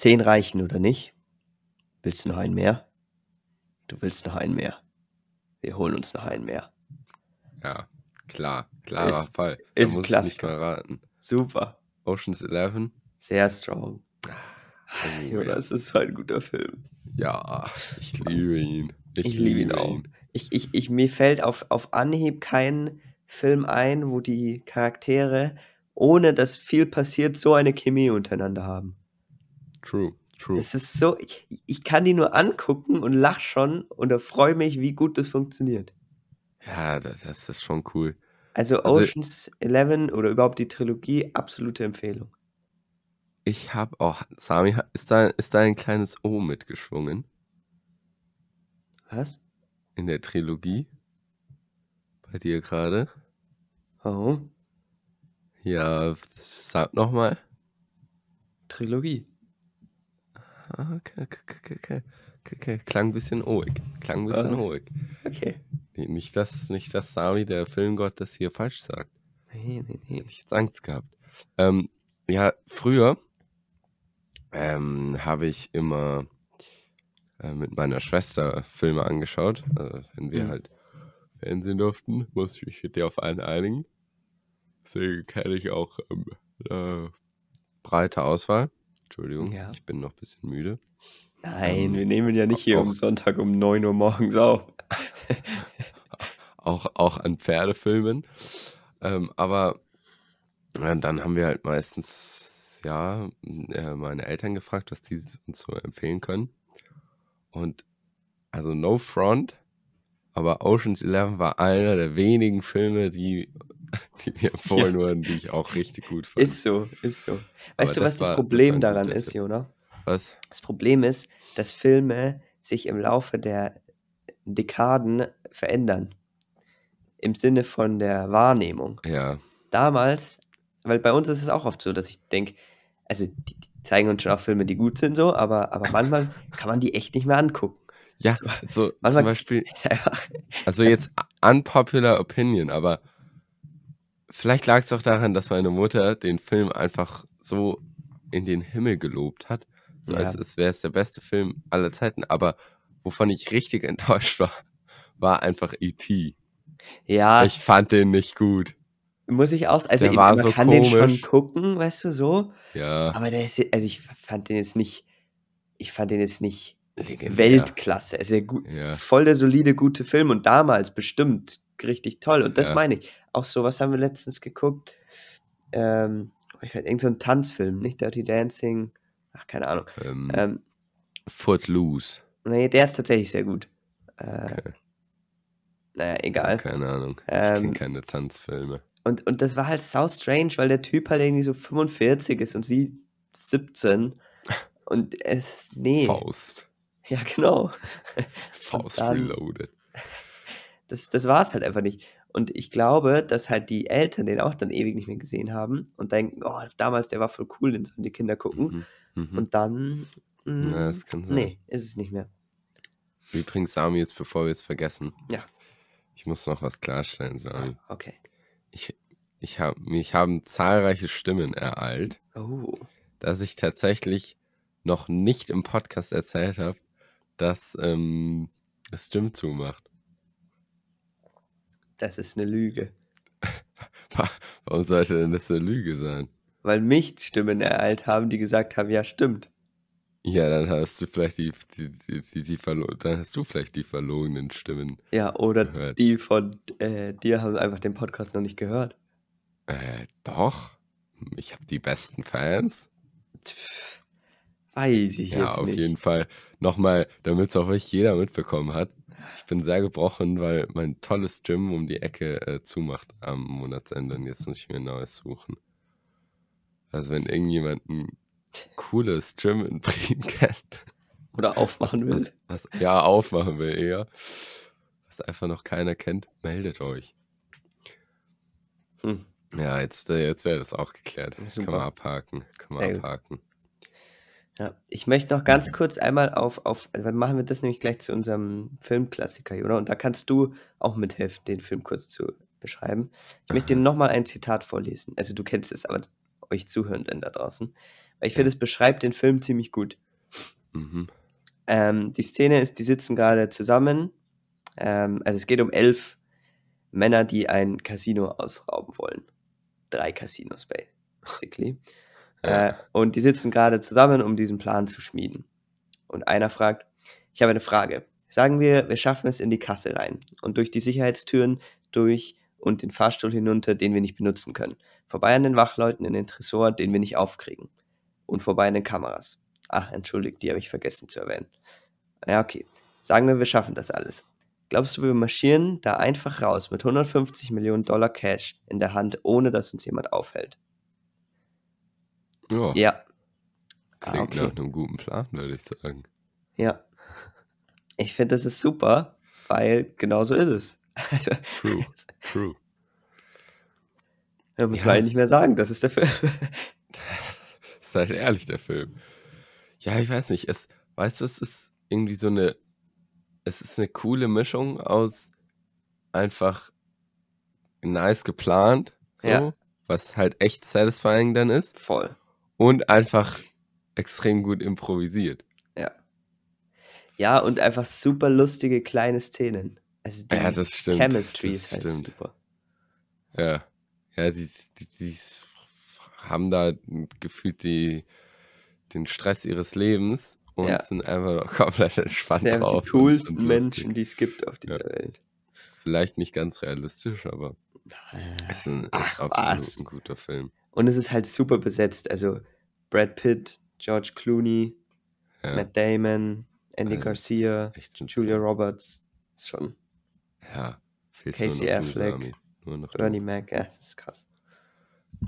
Zehn reichen oder nicht? Willst du noch einen mehr? Du willst noch einen mehr. Wir holen uns noch einen mehr. Ja, klar. Klarer Ist- Fall. ist da ich Klassiker. Super. Ocean's Eleven. Sehr strong. Oh, Jonas, das ist so ein guter Film. Ja, ich liebe ihn. Ich liebe ihn auch. Ich, ich, ich, mir fällt auf, auf Anhieb kein Film ein, wo die Charaktere, ohne dass viel passiert, so eine Chemie untereinander haben. True, true. Es ist so, ich, ich kann die nur angucken und lach schon und freue mich, wie gut das funktioniert. Ja, das, das ist schon cool. Also Also- Oceans 11 oder überhaupt die Trilogie, absolute Empfehlung. Ich habe auch, Sami, ist da, ist da ein kleines O mitgeschwungen Was? in der Trilogie? Bei dir gerade? Warum? Ja, sag nochmal. Trilogie. Ah, Okay, okay, okay. Klang ein bisschen oig. Klang ein bisschen Ah. oig. Okay. Nee, Nicht, dass, nicht, dass Sami, der Filmgott, das hier falsch sagt. Nee, nee, nee. Hätte ich jetzt Angst gehabt. Ähm, ja, früher ähm, habe ich immer äh, mit meiner Schwester Filme angeschaut. Also, wenn wir Mhm. halt Fernsehen durften, musste ich mich mit der auf einen einigen. Deswegen kenne ich auch ähm, äh, breite Auswahl. Entschuldigung, Ja. ich bin noch ein bisschen müde. Nein, Ähm, wir nehmen ja nicht hier auch- am Sonntag um 9 Uhr morgens auf. auch, auch an Pferdefilmen. Ähm, aber äh, dann haben wir halt meistens, ja, äh, meine Eltern gefragt, was die uns so empfehlen können. Und also No Front, aber Ocean's Eleven war einer der wenigen Filme, die, die mir empfohlen wurden, die ich auch richtig gut fand. Ist so, ist so. Aber Weißt du, das was das war- das Problem ein daran ist. Jona? Was? Das Problem ist, dass Filme sich im Laufe der Dekaden verändern. Im Sinne von der Wahrnehmung. Ja, Damals, weil bei uns ist es auch oft so, dass ich denke, also die, die zeigen uns schon auch Filme, die gut sind, so, aber, aber manchmal kann man die echt nicht mehr angucken. ja, So. so Manchmal- zum Beispiel, einfach, Also jetzt unpopular opinion, aber vielleicht lag es auch daran, dass meine Mutter den Film einfach so in den Himmel gelobt hat, so Ja. als es wäre es der beste Film aller Zeiten. Aber wovon ich richtig enttäuscht war, war einfach E.T. ja, Ich fand den nicht gut. muss ich auch, also der man so kann den schon komisch. gucken, weißt du, so, Ja, aber der ist, also ich fand den jetzt nicht, ich fand den jetzt nicht legendär. Weltklasse. Es ist ja gut, Ja, voll der solide, gute Film und damals bestimmt richtig toll. Und das Ja. meine ich. Auch so, was haben wir letztens geguckt? Ähm, ich weiß, irgend so ein Tanzfilm, nicht Dirty Dancing. Ach, keine Ahnung. ähm, Ähm, Footloose. nee, der ist tatsächlich sehr gut. Äh, Okay. Naja, egal. Keine Ahnung. ich Ähm, kenne keine Tanzfilme. Und, und das war halt sau strange, weil der Typ halt irgendwie so 45 ist und sie 17. Und es, nee. Faust. Ja, genau. Faust dann- Reloaded. Das, das war es halt einfach nicht. Und ich glaube, dass halt die Eltern den auch dann ewig nicht mehr gesehen haben und denken, oh, damals, der war voll cool, den sollen die Kinder gucken. Mhm. Mhm. Und dann, mm, Ja, das kann sein. nee, ist es nicht mehr. Übrigens, Sami, jetzt bevor wir es vergessen. Ja. Ich muss noch was klarstellen, Sami. Okay. Ich, ich hab, mich haben zahlreiche Stimmen ereilt, Oh, dass ich tatsächlich noch nicht im Podcast erzählt habe, dass ähm, es Stimmen zumacht. Das ist eine Lüge. Warum sollte denn das eine Lüge sein? Weil mich Stimmen ereilt haben, die gesagt haben, ja, stimmt. Ja, dann hast du vielleicht die, die, die, die, dann hast du vielleicht die verlogenen Stimmen. Ja, oder Gehört. die von äh, dir haben einfach den Podcast noch nicht gehört. Äh, doch. Ich habe die besten Fans. Pff, weiß ich Ja, jetzt auf nicht. jeden Fall. Nochmal, damit es auch wirklich jeder mitbekommen hat. Ich bin sehr gebrochen, weil mein tolles Gym um die Ecke äh, zumacht am Monatsende und jetzt muss ich mir ein neues suchen. Also wenn irgendjemand ein cooles Gym in Bremen kennt, Oder was, aufmachen will. was, was ja aufmachen will eher, was einfach noch keiner kennt, meldet euch. Hm. Ja, jetzt, äh, jetzt wäre das auch geklärt. Kann Super. man abhaken. Kann man gut. abhaken. Ja, ich möchte noch ganz kurz einmal auf, auf, also dann machen wir das nämlich gleich zu unserem Filmklassiker, oder? Und da kannst du auch mithelfen, den Film kurz zu beschreiben. Ich möchte dir nochmal ein Zitat vorlesen. Also du kennst es, aber euch Zuhörenden da draußen. Ich finde, es beschreibt den Film ziemlich gut. Mhm. Ähm, die Szene ist, die sitzen gerade zusammen. Ähm, also es geht um elf Männer, die ein Casino ausrauben wollen. Drei Casinos, basically. Ja. Äh, und die sitzen gerade zusammen, um diesen Plan zu schmieden. Und einer fragt, ich habe eine Frage. Sagen wir, wir schaffen es in die Kasse rein und durch die Sicherheitstüren durch und den Fahrstuhl hinunter, den wir nicht benutzen können. Vorbei an den Wachleuten in den Tresor, den wir nicht aufkriegen. Und vorbei an den Kameras. Ach, entschuldigt, die habe ich vergessen zu erwähnen. Ja, okay. Sagen wir, wir schaffen das alles. Glaubst du, wir marschieren da einfach raus mit 150 Millionen Dollar Cash in der Hand, ohne dass uns jemand aufhält? Ja, Ja. Ah, klingt okay. nach einem guten Plan, würde ich sagen. Ja. Ich finde, das ist super, weil genau so ist es. Also, True, true. da muss Ja, man es- eigentlich nicht mehr sagen, das ist der Film. ist halt ehrlich, der Film. Ja, ich weiß nicht. Es, weißt du, es ist irgendwie so eine. Es ist eine coole Mischung aus einfach nice geplant, so, Ja. was halt echt satisfying dann ist, Voll. Und einfach extrem gut improvisiert. Ja. Ja, und einfach super lustige kleine Szenen. Also die Ja, das stimmt. Chemistry das ist halt stimmt. super. Ja. Ja, die, die, die haben da gefühlt die, den Stress ihres Lebens und Ja. sind einfach noch komplett entspannt sind drauf. die und- coolsten und Menschen, lustig. die es gibt auf dieser Welt. Vielleicht nicht ganz realistisch, aber es ist ein, ist Ach, absolut was. ein guter Film. Und es ist halt super besetzt. Also Brad Pitt, George Clooney, Ja. Matt Damon, Andy Also, Garcia, Julia so- Roberts. Ist schon Ja, fehlt Casey Affleck. Bernie Mac. Ja, das ist krass.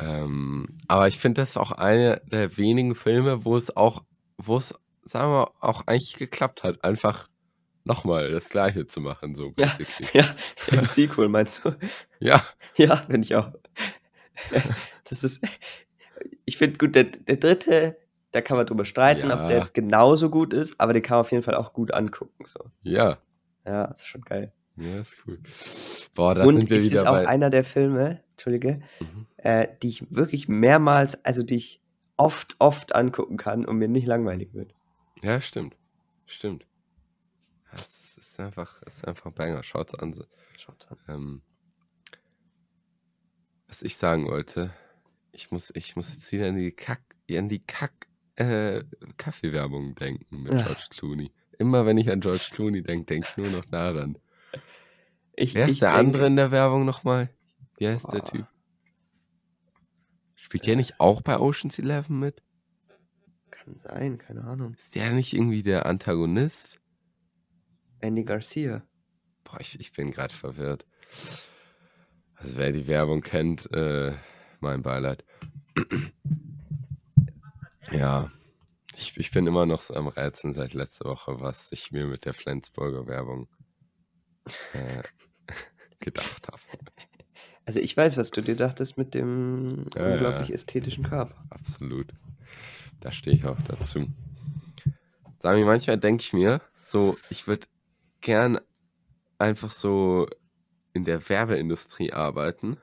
Ähm, aber ich finde, das ist auch einer der wenigen Filme, wo es auch, wo es, sagen wir, auch eigentlich geklappt hat, einfach nochmal das Gleiche zu machen, so Ja. basically. Ja, im Sequel meinst du? Ja, Ja, bin ich auch. Das ist. Ich finde gut, der, der dritte, da kann man drüber streiten, ob der Ja. jetzt genauso gut ist, aber den kann man auf jeden Fall auch gut angucken. So. ja, Ja, das ist schon geil. ja, ist cool. Boah, da Und sind wir es wieder ist auch bei. einer der Filme, Entschuldige, Mhm. äh, die ich wirklich mehrmals, also die ich oft, oft angucken kann und mir nicht langweilig wird. Ja, stimmt. Stimmt. Ja, Es ist einfach, es ist einfach ein Banger. Schaut's an. Schaut's an. Ähm, was ich sagen wollte, ich muss, ich muss jetzt wieder an die Kack, an die Kack, äh, Kaffeewerbung denken mit Ja. George Clooney. Immer wenn ich an George Clooney denke, denke ich nur noch daran. Ich, Wer ist der denke- andere in der Werbung nochmal? Wie heißt der Boah. Typ? Spielt der nicht auch bei Ocean's Eleven mit? Kann sein, keine Ahnung. Ist der nicht irgendwie der Antagonist? Andy Garcia. Boah, ich, ich bin gerade verwirrt. Also wer die Werbung kennt, äh, mein Beileid. ja, ich, ich bin immer noch so am Rätseln seit letzter Woche, was ich mir mit der Flensburger Werbung äh, gedacht habe. Also ich weiß, was du dir dachtest mit dem Ja, ja. unglaublich ästhetischen Körper. Absolut. Da stehe ich auch dazu. Sami, manchmal denke ich mir, so, ich würde gern einfach so in der Werbeindustrie arbeiten,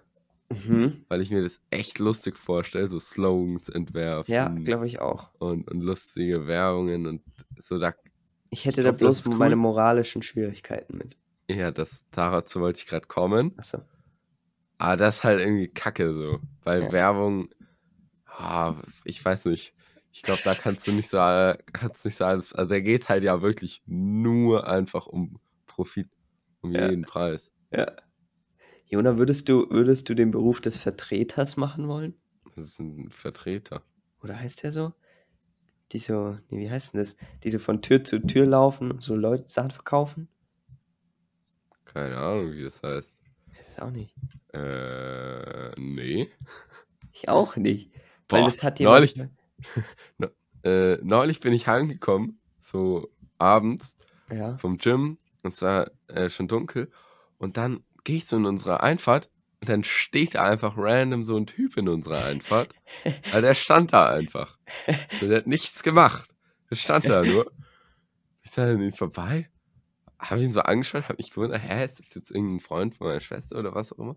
Mhm. weil ich mir das echt lustig vorstelle, so Slogans entwerfen Ja, glaube ich auch. und, und lustige Werbungen und so da Ich hätte Ich da glaub, das bloß cool. meine moralischen Schwierigkeiten mit. ja, das dazu wollte ich gerade kommen. Achso. Aber das ist halt irgendwie kacke so. Weil Ja. Werbung, ah, ich weiß nicht. Ich glaube, da kannst du nicht so, kannst nicht so alles. Also da geht es halt ja wirklich nur einfach um Profit. Um Ja. jeden Preis. Ja. Jona, würdest du, würdest du den Beruf des Vertreters machen wollen? Das ist ein Vertreter. Oder heißt der so? Die so, nee, wie heißt denn das? Die so von Tür zu Tür laufen und so Leute Sachen verkaufen? Keine Ahnung, wie das heißt. Das ist auch nicht. Äh, nee. Ich auch nicht. Weil Boah, das hat jemand. neulich, äh, neulich bin ich heimgekommen, so abends Ja. vom Gym. Und es war äh, schon dunkel. Und dann gehe ich so in unsere Einfahrt und dann steht da einfach random so ein Typ in unserer Einfahrt. Weil der stand da einfach. Der hat nichts gemacht. Der stand da nur. Ich sah an ihn vorbei. Habe ihn so angeschaut, habe mich gewundert, hä, ist das jetzt irgendein Freund von meiner Schwester oder was auch immer?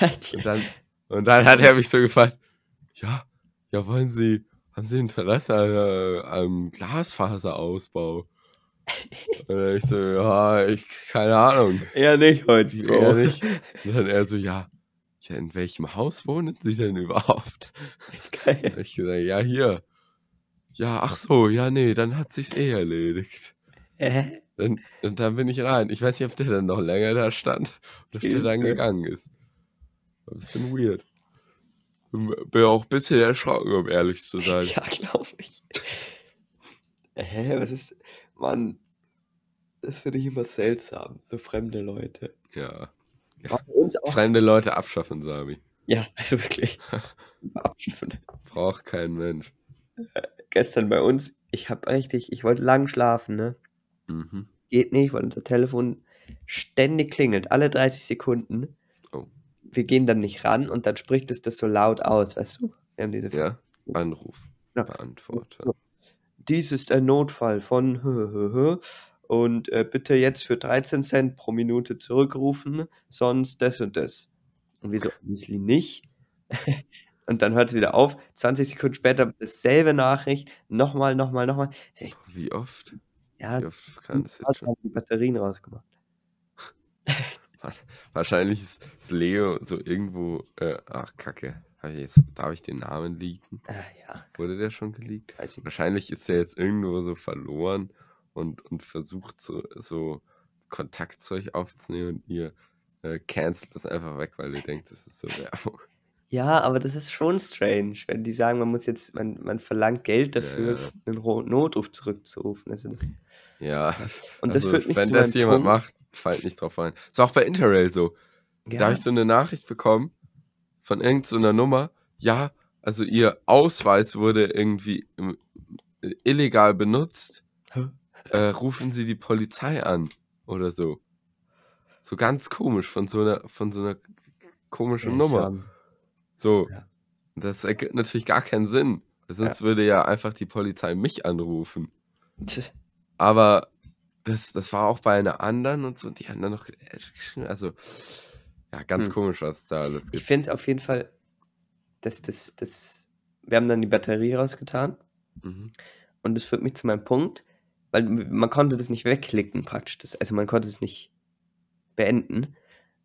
Und dann, und dann hat er mich so gefragt, ja, ja, wollen Sie, haben Sie Interesse an äh, einem Glasfaserausbau? Und dann ich so, ja, ich, keine Ahnung. Eher nicht heute, Eher Bro. nicht. Und dann er so, ja, in welchem Haus wohnen Sie denn überhaupt? Geil. Und ich gesagt, ja, hier. Ja, ach so, ja, nee, dann hat sich's eh erledigt. Äh? Dann, und dann bin ich rein. Ich weiß nicht, ob der dann noch länger da stand oder ob der dann gegangen ist. War ein bisschen weird. Bin bin auch ein bisschen erschrocken, um ehrlich zu sein. Ja, glaube ich. Hä, was ist. Mann, das finde ich immer seltsam. So fremde Leute. Ja. Auch. Fremde Leute abschaffen, Sami. Ja, also wirklich. Abschaffen. Braucht kein Mensch. Gestern bei uns, ich habe richtig, ich wollte lang schlafen, ne? Mhm. Geht nicht, weil unser Telefon ständig klingelt, alle 30 Sekunden. Oh. Wir gehen dann nicht ran und dann spricht es das so laut aus, weißt du? Wir haben diese Ja, Anruf. Ja. Beantworter. Dies ist ein Notfall von und äh, bitte jetzt für 13 Cent pro Minute zurückrufen, sonst das und das. Und wir so, obviously nicht. und dann hört es wieder auf. 20 Sekunden später dasselbe Nachricht, nochmal, nochmal, nochmal. Wie oft? Ja, Wie oft kann das jetzt schon? die Batterien rausgemacht. Wahrscheinlich ist, ist Leo so irgendwo. Äh, ach, Kacke. Jetzt, darf ich den Namen leaken? Ah, ja, Wurde der schon geleakt? weiß ich. Wahrscheinlich ist er jetzt irgendwo so verloren und, und versucht so, so Kontakt zu euch aufzunehmen und ihr äh, cancelt das einfach weg, weil ihr denkt, das ist so Werbung. Ja, aber das ist schon strange, wenn die sagen, man muss jetzt, man, man verlangt Geld dafür, ja. einen Ro- Notruf zurückzurufen. Also das, Ja, und das also, führt mich wenn das jemand Punkt. macht, fällt nicht drauf ein. Ist auch bei Interrail so. Da Ja, habe ich so eine Nachricht bekommen von irgendeiner Nummer. Ja, also ihr Ausweis wurde irgendwie ähm, illegal benutzt. Äh, rufen Sie die Polizei an oder so. So ganz komisch von so einer von so einer komischen Nummer. So. Ja. Das ergibt natürlich gar keinen Sinn. Sonst würde ja einfach die Polizei mich anrufen. Aber das, das war auch bei einer anderen und so. Die haben dann noch äh. Also, ja, ganz Hm. komisch, was da alles Ich gibt. finde es auf jeden Fall, dass das, das, wir haben dann die Batterie rausgetan Mhm. und das führt mich zu meinem Punkt, weil man konnte das nicht wegklicken praktisch, das, also man konnte es nicht beenden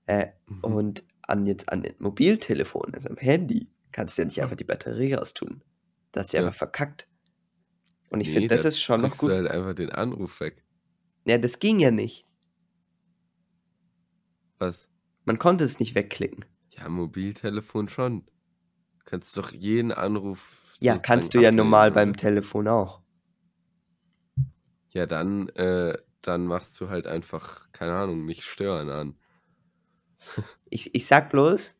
äh, Mhm. und an jetzt an den Mobiltelefon, also am Handy, kannst du ja nicht einfach die Batterie raustun. Das ist ja Ja. einfach verkackt. Und ich Nee, finde, das da ist schon noch gut. du halt einfach den Anruf weg. Ja, das ging ja nicht. Was? Man konnte es nicht wegklicken. Ja, Mobiltelefon schon. Du kannst doch jeden Anruf. Ja, kannst du ja normal beim oder? Telefon auch. Ja, dann, äh, dann machst du halt einfach, keine Ahnung, nicht stören an. Ich, ich sag bloß,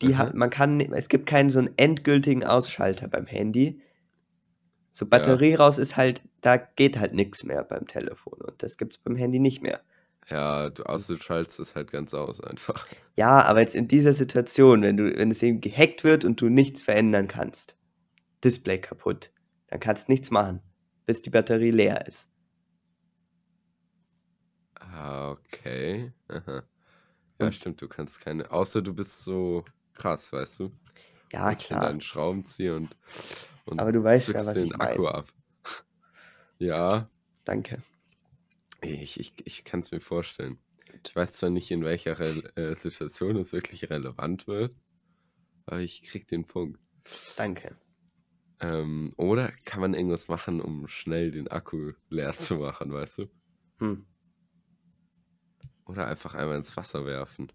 die ha Aha. man kann, es gibt keinen so einen endgültigen Ausschalter beim Handy. So Batterie raus ist halt, da geht halt nichts mehr beim Telefon und das gibt's beim Handy nicht mehr. Ja, du, außer du schaltest es halt ganz aus einfach. Ja, aber jetzt in dieser Situation, wenn du, wenn es eben gehackt wird und du nichts verändern kannst, Display kaputt, dann kannst nichts machen, bis die Batterie leer ist. Ah, okay. Aha. Ja, Und- stimmt, du kannst keine. Außer du bist so krass, weißt du? Ja, dir klar. deinen Schraubenzieher und, und Aber du weißt ja, was den ich. Akku ab. Ja, Danke. Ich, ich, ich kann es mir vorstellen. Ich weiß zwar nicht, in welcher Re äh, Situation es wirklich relevant wird, aber ich krieg den Punkt. Danke. Ähm, oder kann man irgendwas machen, um schnell den Akku leer zu machen, weißt du? Hm. Oder einfach einmal ins Wasser werfen.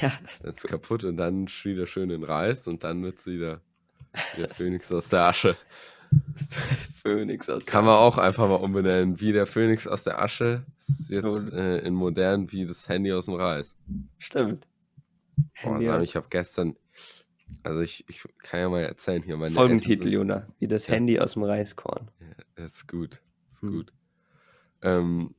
Ja, Dann ist kaputt und dann wieder schön in Reis und dann wird es wieder der Phönix aus der Asche. Phoenix aus Kann man auch einfach mal umbenennen. Wie der Phönix aus der Asche ist jetzt So. äh, in modern wie das Handy aus dem Reis. Stimmt. Boah, aus- ich habe gestern, also ich, ich kann ja mal erzählen hier. Meine Folgentitel, Eltern Jona. Wie das Ja. Handy aus dem Reiskorn. sind, ja, ist gut, ist Hm. gut. Ähm,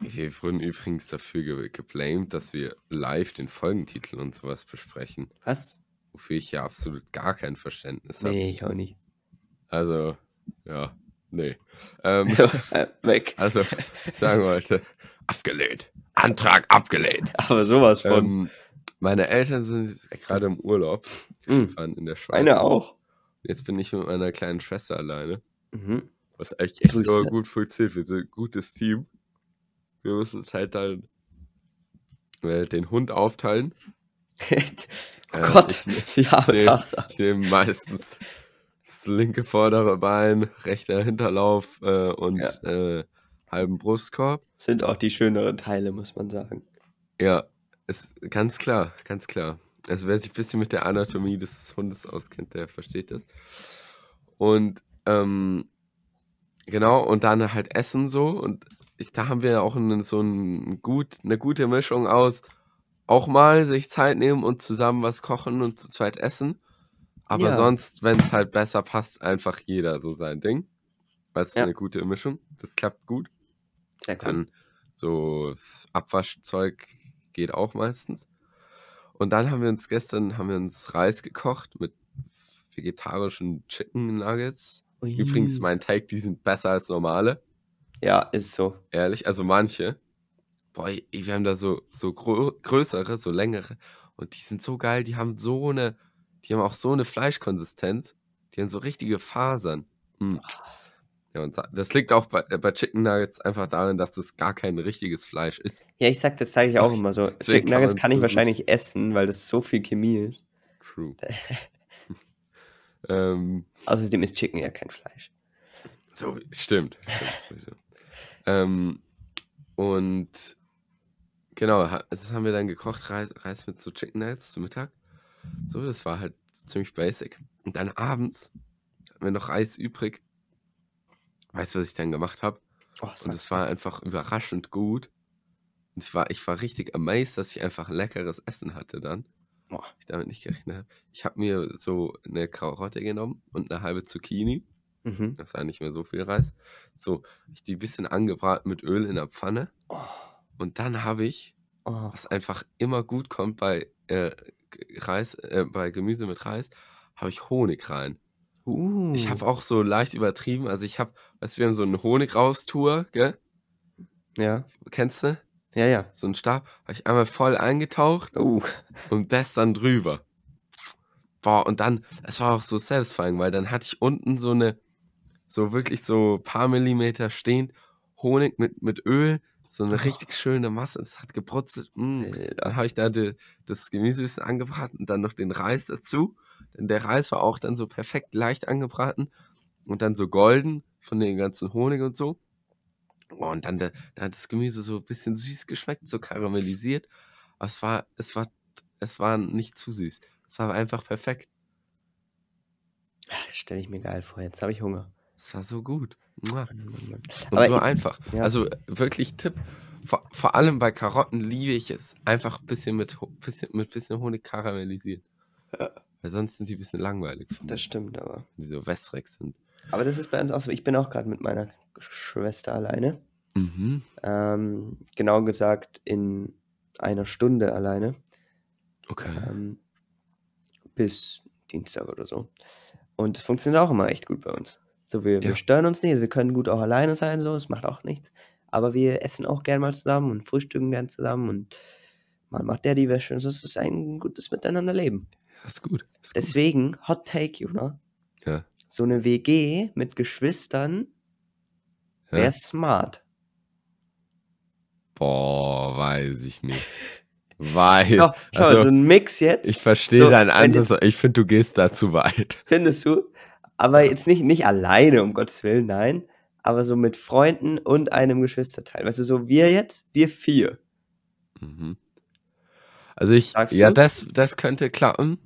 wir wurden übrigens dafür ge geblamed, dass wir live den Folgentitel und sowas besprechen. Was? Wofür ich ja absolut gar kein Verständnis habe. Nee, ich auch nicht. Also, ja, nee. Ähm, So, äh, weg. also, ich sagen wollte, abgelehnt. Antrag abgelehnt. Aber sowas von. Ähm, meine Eltern sind gerade im Urlaub. Hm. waren in der Schweiz. Meine auch. Jetzt bin ich mit meiner kleinen Schwester alleine. Mhm. Was echt, echt aber gut funktioniert. Wir sind ein gutes Team. Wir müssen uns halt dann äh, den Hund aufteilen. oh Äh, Gott, Ich, die arme nee. Tochter. ich nehme meistens das linke vordere Bein, rechter Hinterlauf äh, und Ja. äh, halben Brustkorb. Sind auch die schöneren Teile, muss man sagen. Ja, ist ganz klar, ganz klar. Also wer sich ein bisschen mit der Anatomie des Hundes auskennt, der versteht das. Und ähm, genau, und dann halt Essen so. Und ich, da haben wir ja auch einen, so ein gut, eine gute Mischung aus auch mal sich Zeit nehmen und zusammen was kochen und zu zweit essen. Aber Ja. sonst, wenn es halt besser passt, einfach jeder so sein Ding. Weil es ist Ja. eine gute Mischung. Das klappt gut. Sehr cool. Dann so Abwaschzeug geht auch meistens. Und dann haben wir uns gestern haben wir uns Reis gekocht mit vegetarischen Chicken Nuggets. Ui. Übrigens, mein Take, die sind besser als normale. Ja, ist so. Ehrlich, also manche. Boah, ey, wir haben da so, so grö größere, so längere. Und die sind so geil, die haben so eine, die haben auch so eine Fleischkonsistenz. Die haben so richtige Fasern. Mm. Ja, und das liegt auch bei, äh, bei Chicken Nuggets einfach darin, dass das gar kein richtiges Fleisch ist. Ja, ich sag, das sage ich auch immer so. Deswegen Chicken kann Nuggets man's kann ich wahrscheinlich essen, weil das so viel Chemie ist. True. ähm, Außerdem ist Chicken ja kein Fleisch. so, stimmt. stimmt ähm, und genau, das haben wir dann gekocht, Reis, Reis mit so Chicken Nuggets zu Mittag. So, das war halt ziemlich basic. Und dann abends hatten wir noch Reis übrig. Weißt du, was ich dann gemacht habe? Oh, Und es war einfach überraschend gut. Und ich war, ich war richtig amazed, dass ich einfach leckeres Essen hatte dann. Boah. Ich damit nicht gerechnet habe. Ich habe mir so eine Karotte genommen und eine halbe Zucchini. Mhm. Das war nicht mehr so viel Reis. So, ich die ein bisschen angebraten mit Öl in der Pfanne. Oh, Und dann habe ich, oh. was einfach immer gut kommt bei äh, Reis, äh, bei Gemüse mit Reis, habe ich Honig rein. Uh. Ich habe auch so leicht übertrieben. Also ich habe, du, wir haben so eine Honigraustour, gell? Ja, Kennst du? ja, ja. So einen Stab. Habe ich einmal voll eingetaucht Uh. und das dann drüber. Boah, und dann, es war auch so satisfying, weil dann hatte ich unten so eine, so wirklich so paar Millimeter stehend Honig mit, mit Öl, so eine richtig schöne Masse. Es hat gebrutzelt. Mm. Dann Alter. habe ich da die, das Gemüse ein bisschen angebraten und dann noch den Reis dazu. Denn der Reis war auch dann so perfekt leicht angebraten und dann so golden von dem ganzen Honig und so. Oh, und dann, der, dann hat das Gemüse so ein bisschen süß geschmeckt, so karamellisiert. Aber es war, es war, es war nicht zu süß. Es war einfach perfekt. Stelle ich mir geil vor. Jetzt habe ich Hunger. Es war so gut. Mua. Und Aber so ich- einfach. ja. Also wirklich Tipp. Vor, vor allem bei Karotten liebe ich es. Einfach ein bisschen mit, bisschen, mit bisschen Honig karamellisiert. Ja. Weil sonst sind die ein bisschen langweilig, Das stimmt aber. die so wässrig sind. Aber das ist bei uns auch so. Ich bin auch gerade mit meiner Schwester alleine. Mhm. Ähm, genau gesagt in einer Stunde alleine. Okay. Ähm, bis Dienstag oder so. Und es funktioniert auch immer echt gut bei uns. So, wir, wir Ja. stören uns nicht, wir können gut auch alleine sein, so, es macht auch nichts. Aber wir essen auch gern mal zusammen und frühstücken gern zusammen und mal macht der die Wäsche. Also es ist ein gutes Miteinanderleben. Das ist gut. Das ist gut. Deswegen, Hot Take, Juna, Ja. so eine WG mit Geschwistern Ja. wäre smart. Boah, weiß ich nicht. Weil, Schau, schau also, so ein Mix jetzt. ich verstehe so, deinen Ansatz. Ich finde, du gehst da zu weit. Findest du? Aber jetzt nicht, nicht alleine, um Gottes Willen, nein. Aber so mit Freunden und einem Geschwisterteil. Weißt du, so wir jetzt, wir vier. Mhm. Also ich, Sagst ja, du? das, das könnte klappen.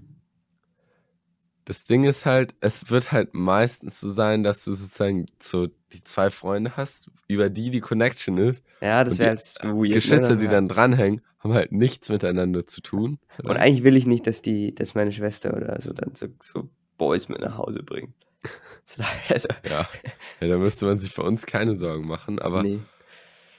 Das Ding ist halt, es wird halt meistens so sein, dass du sozusagen so die zwei Freunde hast, über die die Connection ist. Ja, das wäre die jetzt weird. Geschwister, ne? die Ja. dann dranhängen, haben halt nichts miteinander zu tun. Und eigentlich will ich nicht, dass die, dass meine Schwester oder so dann so, so Boys mit nach Hause bringt. So, Also, ja. ja, da müsste man sich bei uns keine Sorgen machen. Aber nee.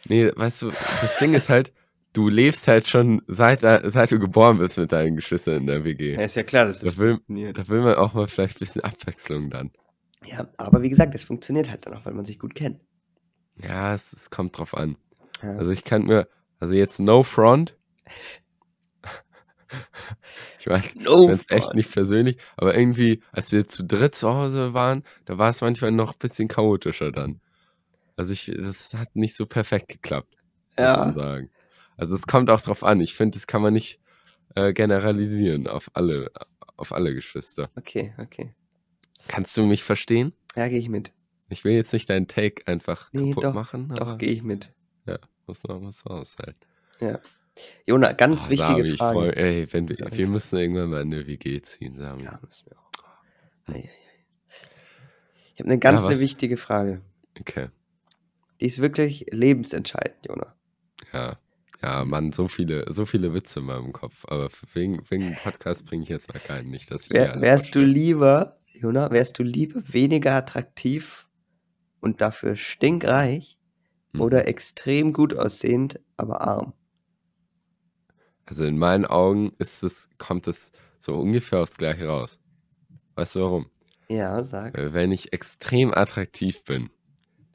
nee. weißt du, das Ding ist halt, du lebst halt schon seit, seit du geboren bist mit deinen Geschwistern in der WG. Ja, ist ja klar, dass das Da will, funktioniert. da will man auch mal vielleicht ein bisschen Abwechslung dann. Ja, aber wie gesagt, es funktioniert halt dann auch, weil man sich gut kennt. Ja, es, es kommt drauf an. Ja. Also ich kann mir, also jetzt no front, Ich weiß, No ich echt nicht persönlich, aber irgendwie, als wir zu dritt zu Hause waren, da war es manchmal noch ein bisschen chaotischer dann. Also ich, das hat nicht so perfekt geklappt, muss man Ja. sagen. Also es kommt auch drauf an. Ich finde, das kann man nicht äh, generalisieren auf alle, auf alle Geschwister. Okay, okay. Kannst du mich verstehen? Ja, gehe ich mit. Ich will jetzt nicht deinen Take einfach Nee, kaputt doch, machen, Doch, gehe ich mit. muss man muss man aushalten. Ja. Jona, ganz Oh, wichtige Sami, Frage. freu, ey, wenn wir, wir müssen irgendwann mal in eine WG ziehen, Sami. Ja, müssen wir auch. Ich habe eine ganz Ja, eine wichtige Frage. Okay. Die ist wirklich lebensentscheidend, Jona. Ja. Ja, Mann, so viele, so viele Witze in meinem Kopf. Aber wegen, wegen Podcast bringe ich jetzt mal keinen. Nicht, dass Wär, wärst du verstehe. lieber, Jona, wärst du lieber weniger attraktiv und dafür stinkreich Mhm. oder extrem gut aussehend, aber arm? Also in meinen Augen ist es, kommt es so ungefähr aufs Gleiche raus. Weißt du warum? Ja, sag. Weil wenn ich extrem attraktiv bin,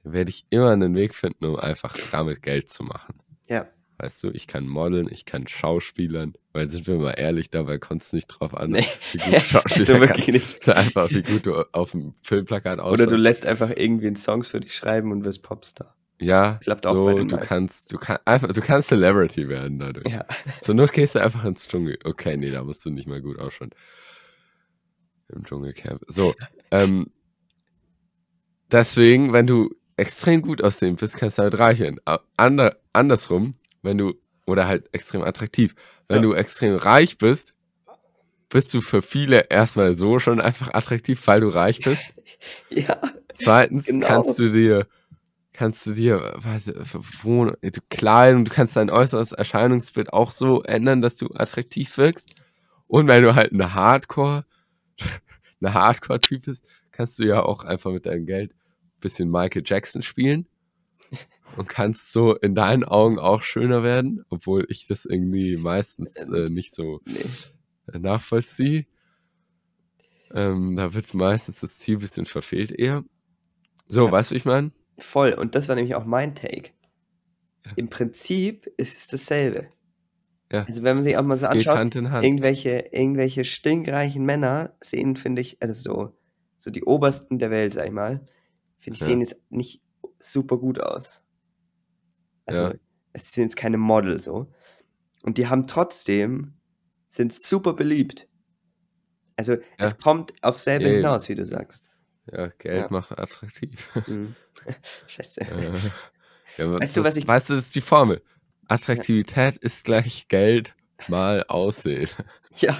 dann werde ich immer einen Weg finden, um einfach damit Geld zu machen. Ja. Weißt du, ich kann modeln, ich kann schauspielern, weil sind wir mal ehrlich, dabei kommt es nicht drauf an, Nee. wie gut du Schauspieler Also wirklich nicht. Einfach, wie gut du auf dem Filmplakat ausschaust. Oder du lässt einfach irgendwen Songs für dich schreiben und wirst Popstar. Ja, klappt auch so, bei den du meisten. kannst, du kannst einfach, du kannst Celebrity werden dadurch. Ja. Zur Not gehst du einfach ins Dschungel. Okay, nee, da musst du nicht mal gut ausschauen. Im Dschungelcamp. So, ähm, deswegen, wenn du extrem gut aussehen bist, kannst du halt reich werden. Ander, andersrum, wenn du, oder halt extrem attraktiv, wenn Ja. du extrem reich bist, bist du für viele erstmal so schon einfach attraktiv, weil du reich bist. Ja. Zweitens Genau. kannst du dir, kannst du dir, weiß ich, wohnen, du Kleidung, du kannst dein äußeres Erscheinungsbild auch so ändern, dass du attraktiv wirkst. Und wenn du halt eine Hardcore, eine Hardcore-Typ bist, kannst du ja auch einfach mit deinem Geld ein bisschen Michael Jackson spielen und kannst so in deinen Augen auch schöner werden, obwohl ich das irgendwie meistens äh, nicht so Nee. nachvollziehe. Ähm, da wird meistens das Ziel ein bisschen verfehlt eher. So, Ja. weißt du, wie ich meine? Voll. Und das war nämlich auch mein Take. Ja. Im Prinzip ist es dasselbe. Ja. Also wenn man sich auch mal so anschaut, Hand Hand. irgendwelche, irgendwelche stinkreichen Männer sehen, finde ich, also so, so die obersten der Welt, sag ich mal, finde ich, Ja. sehen jetzt nicht super gut aus. Also, es sind jetzt keine Model so. Und die haben trotzdem, sind super beliebt. Also, es kommt aufs selbe hinaus, wie du sagst. Ja, Geld Ja. macht attraktiv. Mhm. Scheiße. Äh, ja, Weißt du, das, was ich- Weißt du, das ist die Formel. Attraktivität ist gleich Geld mal Aussehen. Ja.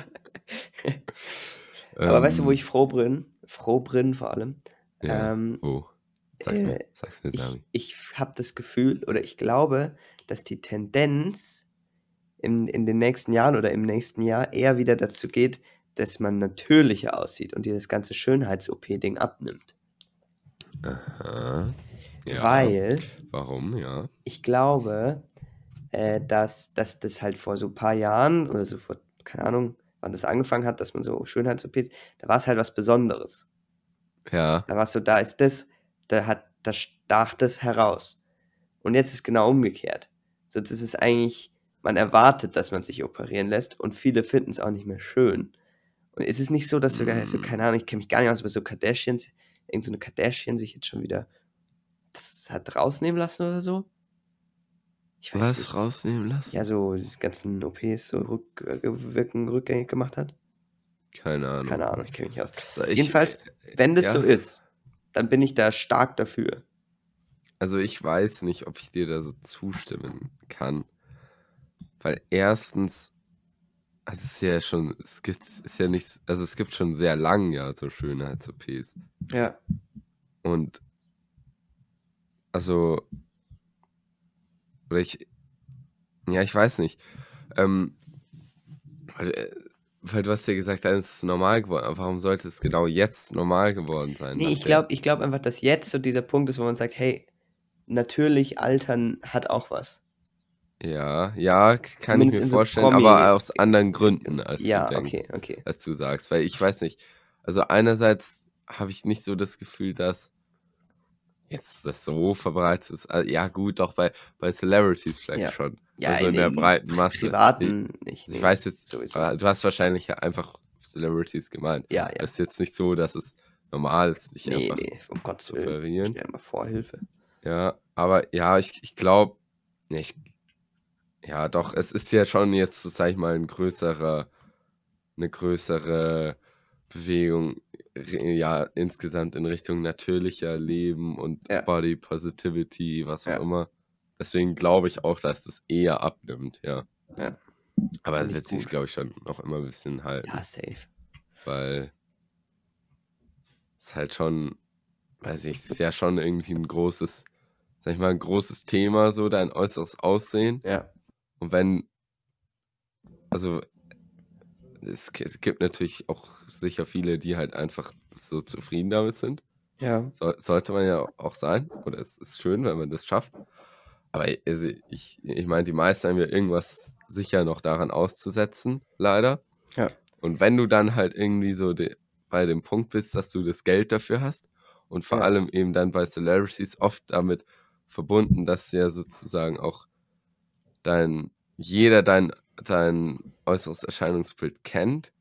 Aber Ähm, weißt du, wo ich froh bin? Froh bin vor allem. Ja, Ähm, wo? Sag's mir, äh, sag's mir, ich, Sami. ich habe das Gefühl oder ich glaube, dass die Tendenz in, in den nächsten Jahren oder im nächsten Jahr eher wieder dazu geht, dass man natürlicher aussieht und dieses ganze Schönheits-OP-Ding abnimmt. Aha. Ja. Weil Warum? Ja. ich glaube, äh, dass, dass das halt vor so ein paar Jahren oder so vor, keine Ahnung, wann das angefangen hat, dass man so Schönheits-OPs, da war es halt was Besonderes. Ja. Da war es so, da ist das, da hat, da stach das heraus. Und jetzt ist genau umgekehrt. So, jetzt ist es eigentlich, man erwartet, dass man sich operieren lässt und viele finden es auch nicht mehr schön. Und es ist nicht so, dass sogar, so, Mm. keine Ahnung, ich kenne mich gar nicht aus, aber so Kardashians, irgend so eine Kardashian sich jetzt schon wieder das hat rausnehmen lassen oder so. Ich weiß Was nicht. rausnehmen lassen? Ja, so die ganzen OPs so rückwirken, rückgängig gemacht hat. Keine Ahnung. Keine Ahnung, ich kenne mich nicht aus. So, ich- Jedenfalls, äh, Wenn das ja. so ist, dann bin ich da stark dafür. Also ich weiß nicht, ob ich dir da so zustimmen kann. Weil erstens, also es ist ja schon, es gibt, ist ja nicht, also es gibt schon sehr lang ja so Schönheits-OPs. Ja. Und also, oder ich, ja, ich weiß nicht. Ähm, weil, äh, weil du hast ja gesagt, dann ist es normal geworden. Aber warum sollte es genau jetzt normal geworden sein? Nee, ich glaube ich glaub einfach, dass jetzt so dieser Punkt ist, wo man sagt, hey, natürlich altern hat auch was. Ja, ja, kann Zumindest ich in mir so vorstellen, Promi- aber aus anderen Gründen, als ja, du denkst, okay, okay. als du sagst. Weil ich weiß nicht, also einerseits habe ich nicht so das Gefühl, dass jetzt das so verbreitet ist. Ah, Ja, gut, doch bei, bei Celebrities vielleicht Ja. schon. Ja, also in, der breiten Masse. Privaten ich, nicht. Ich nee. weiß jetzt, sowieso. du hast wahrscheinlich einfach Celebrities gemeint. Ja, ja. Es ist jetzt nicht so, dass es normal ist, sich Nee, einfach nee, um Gottes zu Willen. verlieren. Stell mal vor, Hilfe. Ja, aber ja, ich, ich glaube, nicht. Ja, doch, es ist ja schon jetzt, so sag ich mal, ein größerer, eine größere Bewegung, ja, insgesamt in Richtung natürlicher Leben und Ja. Body Positivity, was auch Ja. immer. Deswegen glaube ich auch, dass das eher abnimmt, ja. Ja. Aber es wird sich, glaube ich, schon noch immer ein bisschen halten, Ja, safe. weil es halt schon, weiß ich, es ist ja schon irgendwie ein großes, sag ich mal, ein großes Thema, so dein äußeres Aussehen. Ja. Und wenn, also es, es gibt natürlich auch sicher viele, die halt einfach so zufrieden damit sind. Ja. So, sollte man ja auch sein. Oder es ist schön, wenn man das schafft. Aber also ich, ich meine, die meisten haben ja irgendwas sicher noch daran auszusetzen, leider. Ja. Und wenn du dann halt irgendwie so de, bei dem Punkt bist, dass du das Geld dafür hast und vor Ja. allem eben dann bei Celebrities oft damit verbunden, dass ja sozusagen auch dein, jeder dein, dein äußeres Erscheinungsbild kennt,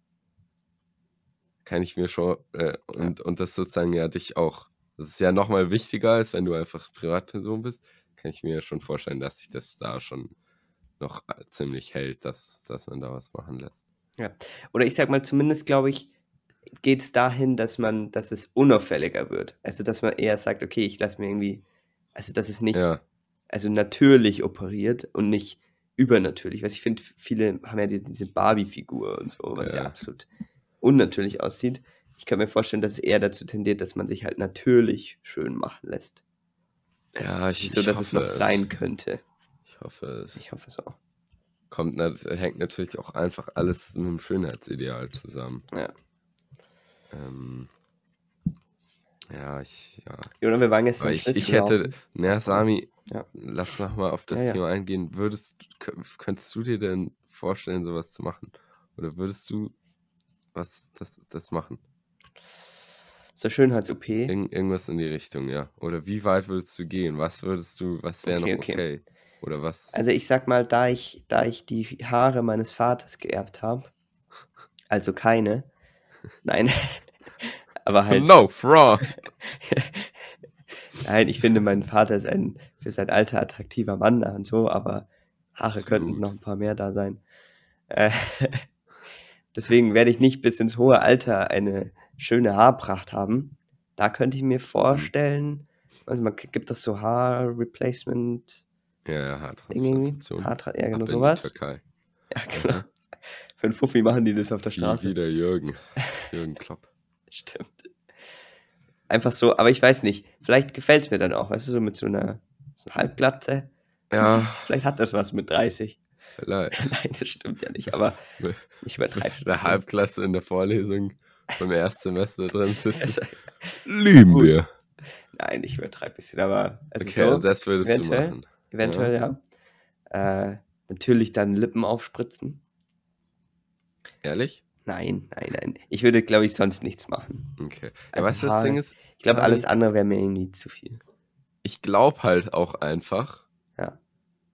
kann ich mir schon, äh, und, und das sozusagen ja dich auch, das ist ja nochmal wichtiger, als wenn du einfach Privatperson bist, kann ich mir ja schon vorstellen, dass sich das da schon noch äh, ziemlich hält, dass, dass man da was machen lässt. Oder ich sag mal, zumindest glaube ich, geht es dahin, dass man, dass es unauffälliger wird. Also, dass man eher sagt, okay, ich lasse mir irgendwie, also, dass es nicht, Ja, also natürlich operiert und nicht übernatürlich. Was ich finde, viele haben ja die, diese Barbie-Figur und so, was ja. Ja. absolut unnatürlich aussieht. Ich kann mir vorstellen, dass es eher dazu tendiert, dass man sich halt natürlich schön machen lässt. ja ich, so, ich dass es hoffe noch sein könnte. Ich hoffe, es Ich hoffe es auch. kommt, nat- hängt natürlich auch einfach alles mit dem Schönheitsideal zusammen. Ja. Ähm, ja, ich, ja. Oder wir waren gestern ich, ich hätte, na, Sami, Ja. lass nochmal auf das Ja. Thema eingehen. Würdest, kö- könntest du dir denn vorstellen, sowas zu machen? Oder würdest du was das, das machen? Zur Schönheits-OP. Irgend, irgendwas in die Richtung, ja. Oder wie weit würdest du gehen? Was würdest du, was wäre Okay, noch okay. okay? Oder was? Also ich sag mal, da ich, da ich die Haare meines Vaters geerbt habe, also keine, nein, aber halt, no, fraud. nein, ich finde, mein Vater ist ein für sein Alter attraktiver Mann und so, aber Haare könnten noch ein paar mehr da sein. Äh, deswegen werde ich nicht bis ins hohe Alter eine schöne Haarpracht haben. Da könnte ich mir vorstellen, also man gibt das so Haarreplacement, Ja, Haartransplantation. Haartra ja Ab genau in die sowas. Türkei. Ja, genau. Für einen Fuffi machen die das auf der Straße. wie der Jürgen. Jürgen Klopp. Stimmt. Einfach so, aber ich weiß nicht. Vielleicht gefällt es mir dann auch, weißt du, so mit so einer, so einer Halbglatze. Ja, Vielleicht hat das was mit 30. vielleicht. Nein, das stimmt ja nicht, aber ich übertreibe Mit der Halbklasse in der Vorlesung vom Erstsemester drin sitzt. Also, Lieben Gut. wir. nein, ich übertreibe ein bisschen, aber also Okay, so, das würdest eventuell. du machen. eventuell, ja. Äh, natürlich dann Lippen aufspritzen. Ehrlich? Nein, nein, nein. Ich würde, glaube ich, sonst nichts machen. Okay. Ja, Also weißt du, das Ding ist, Ich glaube, alles andere wäre mir irgendwie zu viel. ich glaube halt auch einfach, Ja.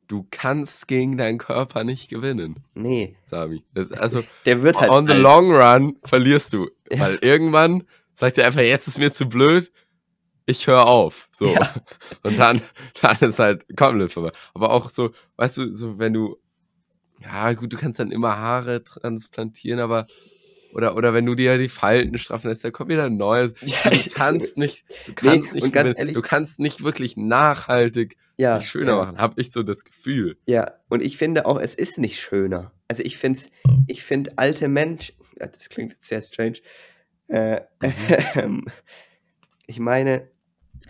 du kannst gegen deinen Körper nicht gewinnen, Nee. Sami. Das, also, Der wird halt. on the alt. long run verlierst du. Ja. Weil irgendwann sagt er einfach, jetzt ist mir zu blöd, ich höre auf. So. Ja. Und dann, dann ist halt komplett vorbei. Aber auch so, weißt du, so wenn du, ja gut, du kannst dann immer Haare transplantieren, aber oder, oder wenn du dir die Falten straffen lässt, dann kommt wieder ein neues. Ja, Du kannst nicht, du Nee, kannst nicht, und ganz gewinnen. ehrlich- du kannst nicht wirklich nachhaltig ja, schöner ja. machen, habe ich so das Gefühl. Ja, und ich finde auch, es ist nicht schöner. Also ich finde ich finde alte Menschen, das klingt jetzt sehr strange. Äh, ähm, ich meine,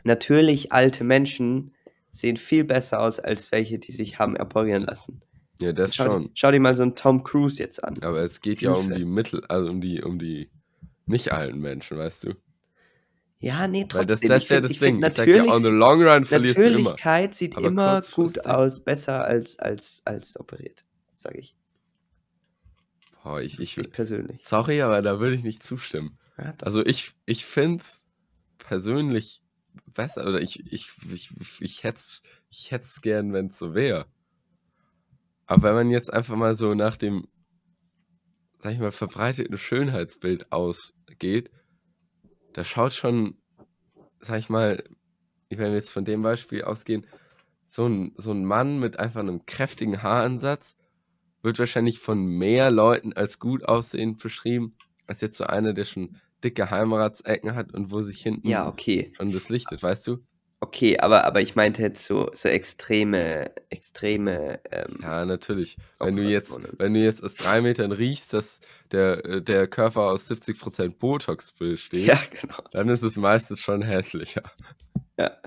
natürlich alte Menschen sehen viel besser aus als welche, die sich haben operieren lassen. Ja, das Schau, schon. schau dir mal so einen Tom Cruise jetzt an. Aber es geht ja um Hilfe. die Mittel, also um die, um die nicht alten Menschen, weißt du? Ja, nee, Weil trotzdem. das, das ich ist ja das ich find Ding. Ich ja, on the long run verlierst du immer. Natürlichkeit sieht Aber immer gut aus, besser als, als, als operiert, sage ich. Boah, ich, ich, Ich persönlich. sorry, aber da würde ich nicht zustimmen. Ja. Also ich, ich finde es persönlich besser, oder ich, ich, ich, ich hätte es ich hätt's gern, wenn es so wäre. Aber wenn man jetzt einfach mal so nach dem, sag ich mal, verbreiteten Schönheitsbild ausgeht, da schaut schon, sag ich mal, wenn wir jetzt von dem Beispiel ausgehen, so ein, so ein Mann mit einfach einem kräftigen Haaransatz wird wahrscheinlich von mehr Leuten als gut aussehend beschrieben, als jetzt so einer, der schon dicke Heimratsecken hat und wo sich hinten Ja, okay. schon das lichtet, weißt du? Okay, aber, aber ich meinte jetzt so, so extreme, extreme. Ähm, Ja, natürlich. Wenn du jetzt, wenn du jetzt aus drei Metern riechst, dass der, äh, der Körper aus 70% Botox besteht, ja, genau. dann ist es meistens schon hässlicher. Ja.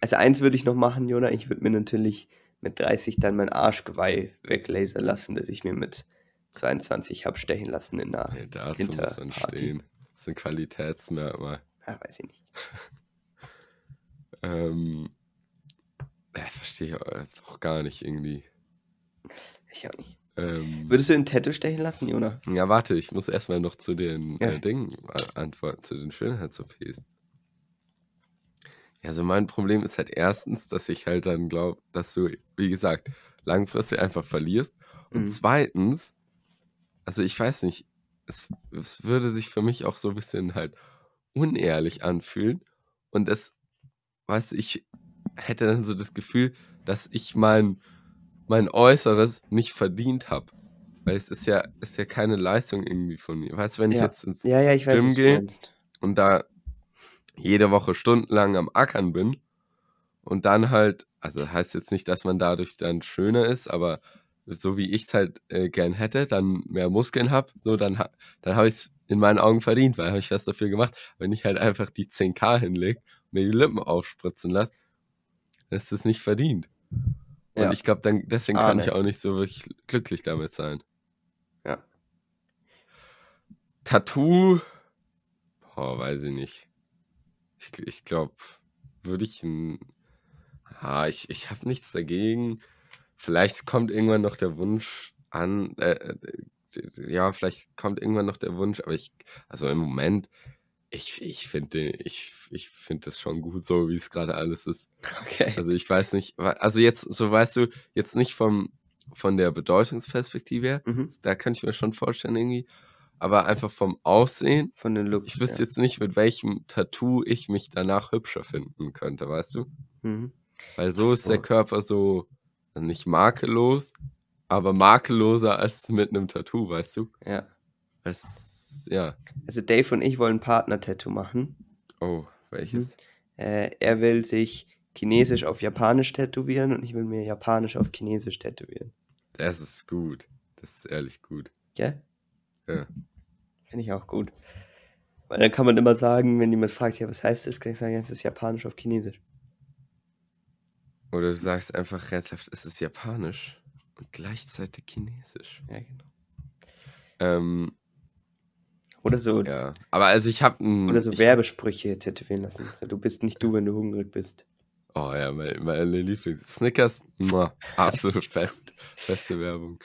Also eins würde ich noch machen, Jona. Ich würde mir natürlich mit 30 dann mein Arschgeweih weglasern lassen, das ich mir mit 22 habe stechen lassen in einer. Ja, dazu muss man stehen. Das ist ein Qualitätsmerkmal. Ja, weiß ich nicht. Ähm, ja, verstehe ich auch- gar nicht irgendwie. Ich auch nicht. Ähm, Würdest du ein Tattoo stechen lassen, Jona? ja, warte, ich muss erstmal noch zu den Ja. äh, Dingen antworten, zu den Schönheits-OPs. Ja, also mein Problem ist halt erstens, dass ich halt dann glaube, dass du, wie gesagt, langfristig einfach verlierst. Und Mhm. zweitens, also ich weiß nicht, es, es würde sich für mich auch so ein bisschen halt unehrlich anfühlen. Und es, weißt du, ich hätte dann so das Gefühl, dass ich mein, mein Äußeres nicht verdient habe. Weil es ist ja, ist ja keine Leistung irgendwie von mir. Weißt du, wenn ich Ja. jetzt ins Ja, ja, ich weiß, Gym gehe und da jede Woche stundenlang am Ackern bin und dann halt, also heißt jetzt nicht, dass man dadurch dann schöner ist, aber so wie ich es halt äh, gern hätte, dann mehr Muskeln habe, so dann, ha- dann habe ich es in meinen Augen verdient, weil habe ich was dafür gemacht. Wenn ich halt einfach die 10k hinlege, mir die Lippen aufspritzen lasse, dann ist das nicht verdient. Und Ja. ich glaube, dann deswegen Ah, kann ne. ich auch nicht so wirklich glücklich damit sein. Ja. Tattoo, boah, weiß ich nicht. Ich, ich glaube, würde ich ein. Ah, ich, ich habe nichts dagegen. Vielleicht kommt irgendwann noch der Wunsch an. Äh, äh, ja, vielleicht kommt irgendwann noch der Wunsch, aber ich, also im Moment, ich, ich finde ich, ich find das schon gut so, wie es gerade alles ist. Okay. Also ich weiß nicht, also jetzt, so weißt du, jetzt nicht vom, von der Bedeutungsperspektive her, Mhm. da könnte ich mir schon vorstellen irgendwie, aber einfach vom Aussehen. Von den Looks. Ich wüsste ja. jetzt nicht, mit welchem Tattoo ich mich danach hübscher finden könnte, weißt du? Mhm. Weil so Ach ist der. Körper so, also nicht makellos, aber makelloser als mit einem Tattoo, weißt du? Ja. Es ja. Also Dave und ich wollen Partner-Tattoo machen. Oh, welches? Äh, er will sich Chinesisch auf Japanisch tätowieren und ich will mir Japanisch auf Chinesisch tätowieren. Das ist gut. Das ist ehrlich gut. Gell? Ja. Finde ich auch gut. Weil dann kann man immer sagen, wenn jemand fragt, ja, was heißt das, kann ich sagen, es ist Japanisch auf Chinesisch. Oder du sagst einfach herzhaft, es ist japanisch und gleichzeitig chinesisch. Ja, genau. Ähm, Oder so, ja. Aber also ich habe oder so ich, Werbesprüche tätowieren lassen. So, du bist nicht du, wenn du hungrig bist. Oh ja, meine, meine Lieblings. Snickers, muah, absolut best, beste Werbung.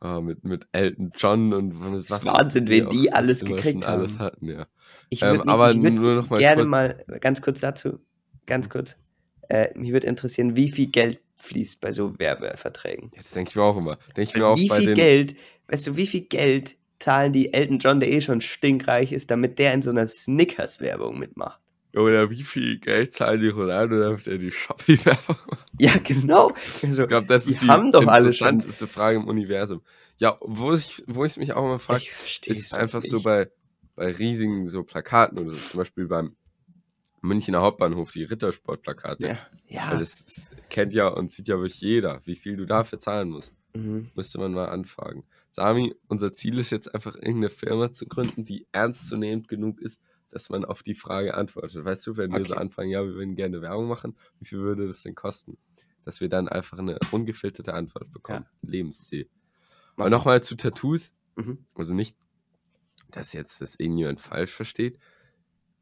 Oh, mit, mit Elton John und mit Das ist was Wahnsinn, wen die alles gekriegt schon alles haben. hatten, ja. Ich Ähm, würde aber ich würd nur noch mal gerne kurz- mal, ganz kurz dazu, ganz kurz, äh, mich würde interessieren, wie viel Geld fließt bei so Werbeverträgen. Das denke ich mir auch immer. Denke ich mir auch wie bei viel den. Geld, weißt du, wie viel Geld zahlen die Elton John, der eh schon stinkreich ist, damit der in so einer Snickers-Werbung mitmacht? Oder wie viel Geld zahlen die Ronaldo, damit er die Shopee-Werbung macht? Ja, genau. Also, Ich glaube, das die ist die schon. interessanteste Frage im Universum. Ja, wo ich, wo ich mich auch immer frage, ist einfach so bei, bei riesigen so Plakaten oder so, zum Beispiel beim Münchner Hauptbahnhof, die Rittersportplakate. Ja, ja. Weil das ist, kennt ja und sieht ja wirklich jeder, wie viel du dafür zahlen musst. mhm. Müsste man mal anfragen. Sami, unser Ziel ist jetzt einfach irgendeine Firma zu gründen, die ernstzunehmend genug ist, dass man auf die Frage antwortet. Weißt du, wenn wir so Okay. anfangen, ja, wir würden gerne Werbung machen, wie viel würde das denn kosten? Dass wir dann einfach eine ungefilterte Antwort bekommen. Lebensziel. Aber nochmal zu Tattoos. Mhm. Also nicht, dass jetzt das irgendjemand falsch versteht.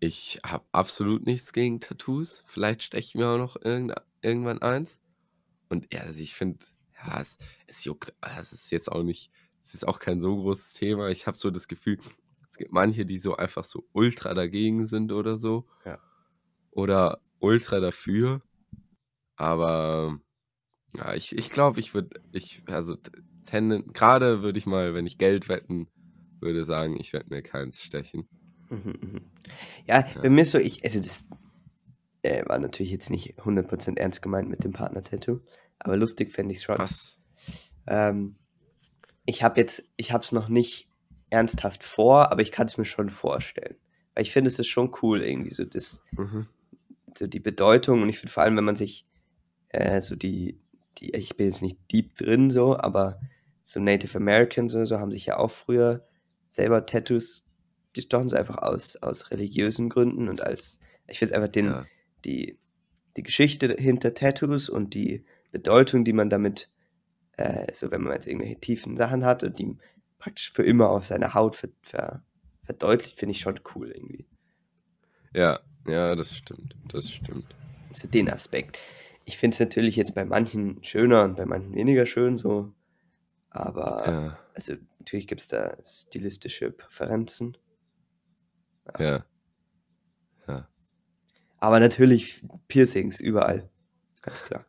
Ich habe absolut nichts gegen Tattoos. Vielleicht steche ich mir auch noch irgend, irgendwann eins. Und ja, also ich finde, ja, es, es juckt. ah, Es ist jetzt auch nicht, es ist auch kein so großes Thema. Ich habe so das Gefühl, es gibt manche, die so einfach so ultra dagegen sind oder so. Ja. Oder ultra dafür. Aber Ja, ich, ich glaube, ich würde, ich, also tenden, gerade würde ich mal, wenn ich Geld wetten würde, sagen, ich werde mir keins stechen. Mhm, mhm. Ja, Ja. bei mir so, ich, also das äh, war natürlich jetzt nicht 100% ernst gemeint mit dem Partner-Tattoo, aber lustig fände ich es schon. Was? Ähm, ich habe jetzt, ich habe es noch nicht ernsthaft vor, aber ich kann es mir schon vorstellen. Weil ich finde, es ist schon cool, irgendwie so das, Mhm. so die Bedeutung und ich finde vor allem, wenn man sich äh, so die, die, ich bin jetzt nicht deep drin so, aber so Native Americans oder so haben sich ja auch früher selber Tattoos gestochen, so einfach aus, aus religiösen Gründen und als, ich finde es einfach den, Ja. die, die Geschichte hinter Tattoos und die Bedeutung, die man damit, äh, so wenn man jetzt irgendwelche tiefen Sachen hat und die praktisch für immer auf seiner Haut ver, ver, verdeutlicht, finde ich schon cool irgendwie. Ja, ja, das stimmt. Das stimmt. So den Aspekt. Ich finde es natürlich jetzt bei manchen schöner und bei manchen weniger schön so, aber Ja, also natürlich gibt es da stilistische Präferenzen. ja. Aber natürlich Piercings überall. Ganz klar.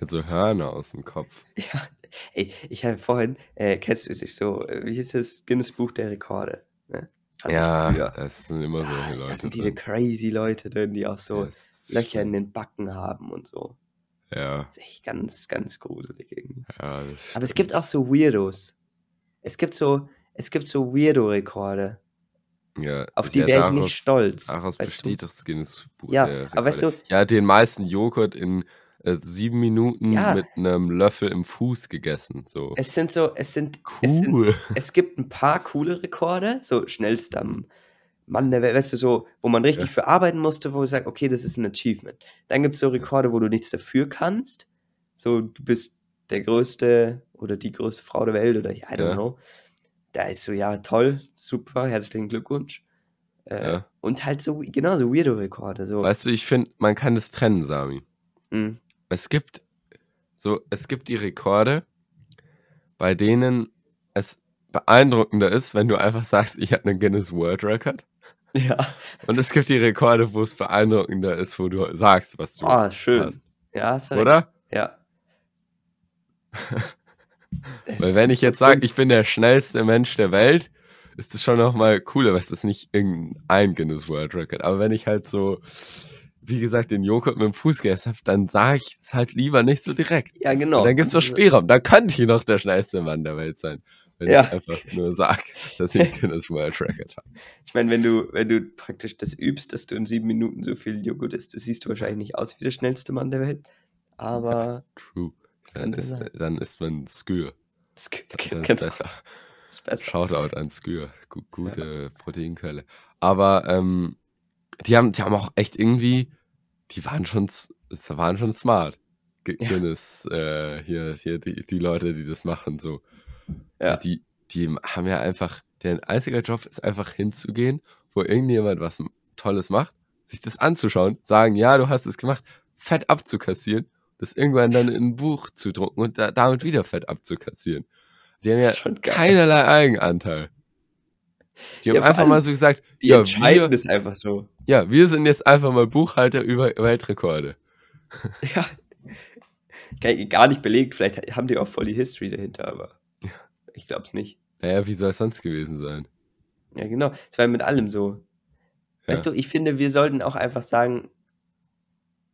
Jetzt so Hörner aus dem Kopf. Ja, ey, ich habe vorhin, äh, kennst du dich so, äh, wie hieß das Guinness Buch der Rekorde? Ne? Ich Ja, das sind immer solche Ah, da Leute sind diese drin. crazy Leute drin, die auch so Das Löcher in schlimm. den Backen haben und so. Ja, Das ist echt ganz, ganz gruselig irgendwie. ja, das Aber es gibt auch so Weirdos. Es gibt so, es gibt so Weirdo-Rekorde. Ja, Auf die ja, wäre ich nicht stolz. daraus weißt du? besteht das Guinness Buch Ja, aber weißt du, Ja, den meisten Joghurt in äh, sieben Minuten ja, mit einem Löffel im Fuß gegessen. So. es sind so, es sind, es sind, Cool. es gibt ein paar coole Rekorde, so schnellst am Mann der Welt, weißt du, so, wo man richtig Ja, für arbeiten musste, wo du sagst, okay, das ist ein Achievement. Dann gibt es so Rekorde, wo du nichts dafür kannst. So, du bist der größte oder die größte Frau der Welt oder I don't ja, know. Da ist so, ja, toll, super, herzlichen Glückwunsch. Äh, ja. und halt so, genau, so Weirdo-Rekorde, so, Weißt du, ich finde, man kann das trennen, Sami. mh, Es gibt so, es gibt die Rekorde, bei denen es beeindruckender ist, wenn du einfach sagst, ich habe einen Guinness World Record. ja, Und es gibt die Rekorde, wo es beeindruckender ist, wo du sagst, was du ah, schön. hast. Ja, hast. Oder? Ja, Weil wenn ich jetzt sage, ich bin der schnellste Mensch der Welt, ist das schon nochmal cooler, weil es ist nicht irgendein Guinness World Record. Aber wenn ich halt so, wie gesagt, den Joghurt mit dem Fuß gegessen habe, dann sage ich es halt lieber nicht so direkt. Ja, Und genau. dann gibt es Und so das ist, Spielraum. Dann könnte ich noch der schnellste Mann der Welt sein, wenn ich ja, einfach nur sage, dass ich Guinness World Record habe. ich meine, wenn du, wenn du praktisch das übst, dass du in sieben Minuten so viel Joghurt isst, das siehst du wahrscheinlich nicht aus wie der schnellste Mann der Welt. Ja, Aber true. Dann ist, sein. dann ist man Skür. G- Dann, g- dann ist genau, besser. ist besser. Shoutout an Skür. Ja. gute Proteinquelle. Aber ähm, die haben, die haben auch echt irgendwie, die waren schon, waren schon smart. Gu- Ja, Guinness, äh, hier, hier die, die Leute, die das machen, so. Ja. die, die haben ja einfach, deren einziger Job ist einfach hinzugehen, wo irgendjemand was Tolles macht, sich das anzuschauen, sagen, ja, du hast es gemacht, Fett abzukassieren, das irgendwann dann in ein Buch zu drucken und da, damit wieder Fett abzukassieren. Die haben ja keinerlei Eigenanteil. Die haben Ja, einfach mal so gesagt, die ja, entscheiden wir, das einfach so. ja, wir sind jetzt einfach mal Buchhalter über Weltrekorde. Ja, gar gar nicht belegt. Vielleicht haben die auch voll die History dahinter, aber Ja. ich glaube es nicht. Naja, wie soll es sonst gewesen sein? Ja, genau. Es war mit allem so. Weißt Ja. du, ich finde, wir sollten auch einfach sagen,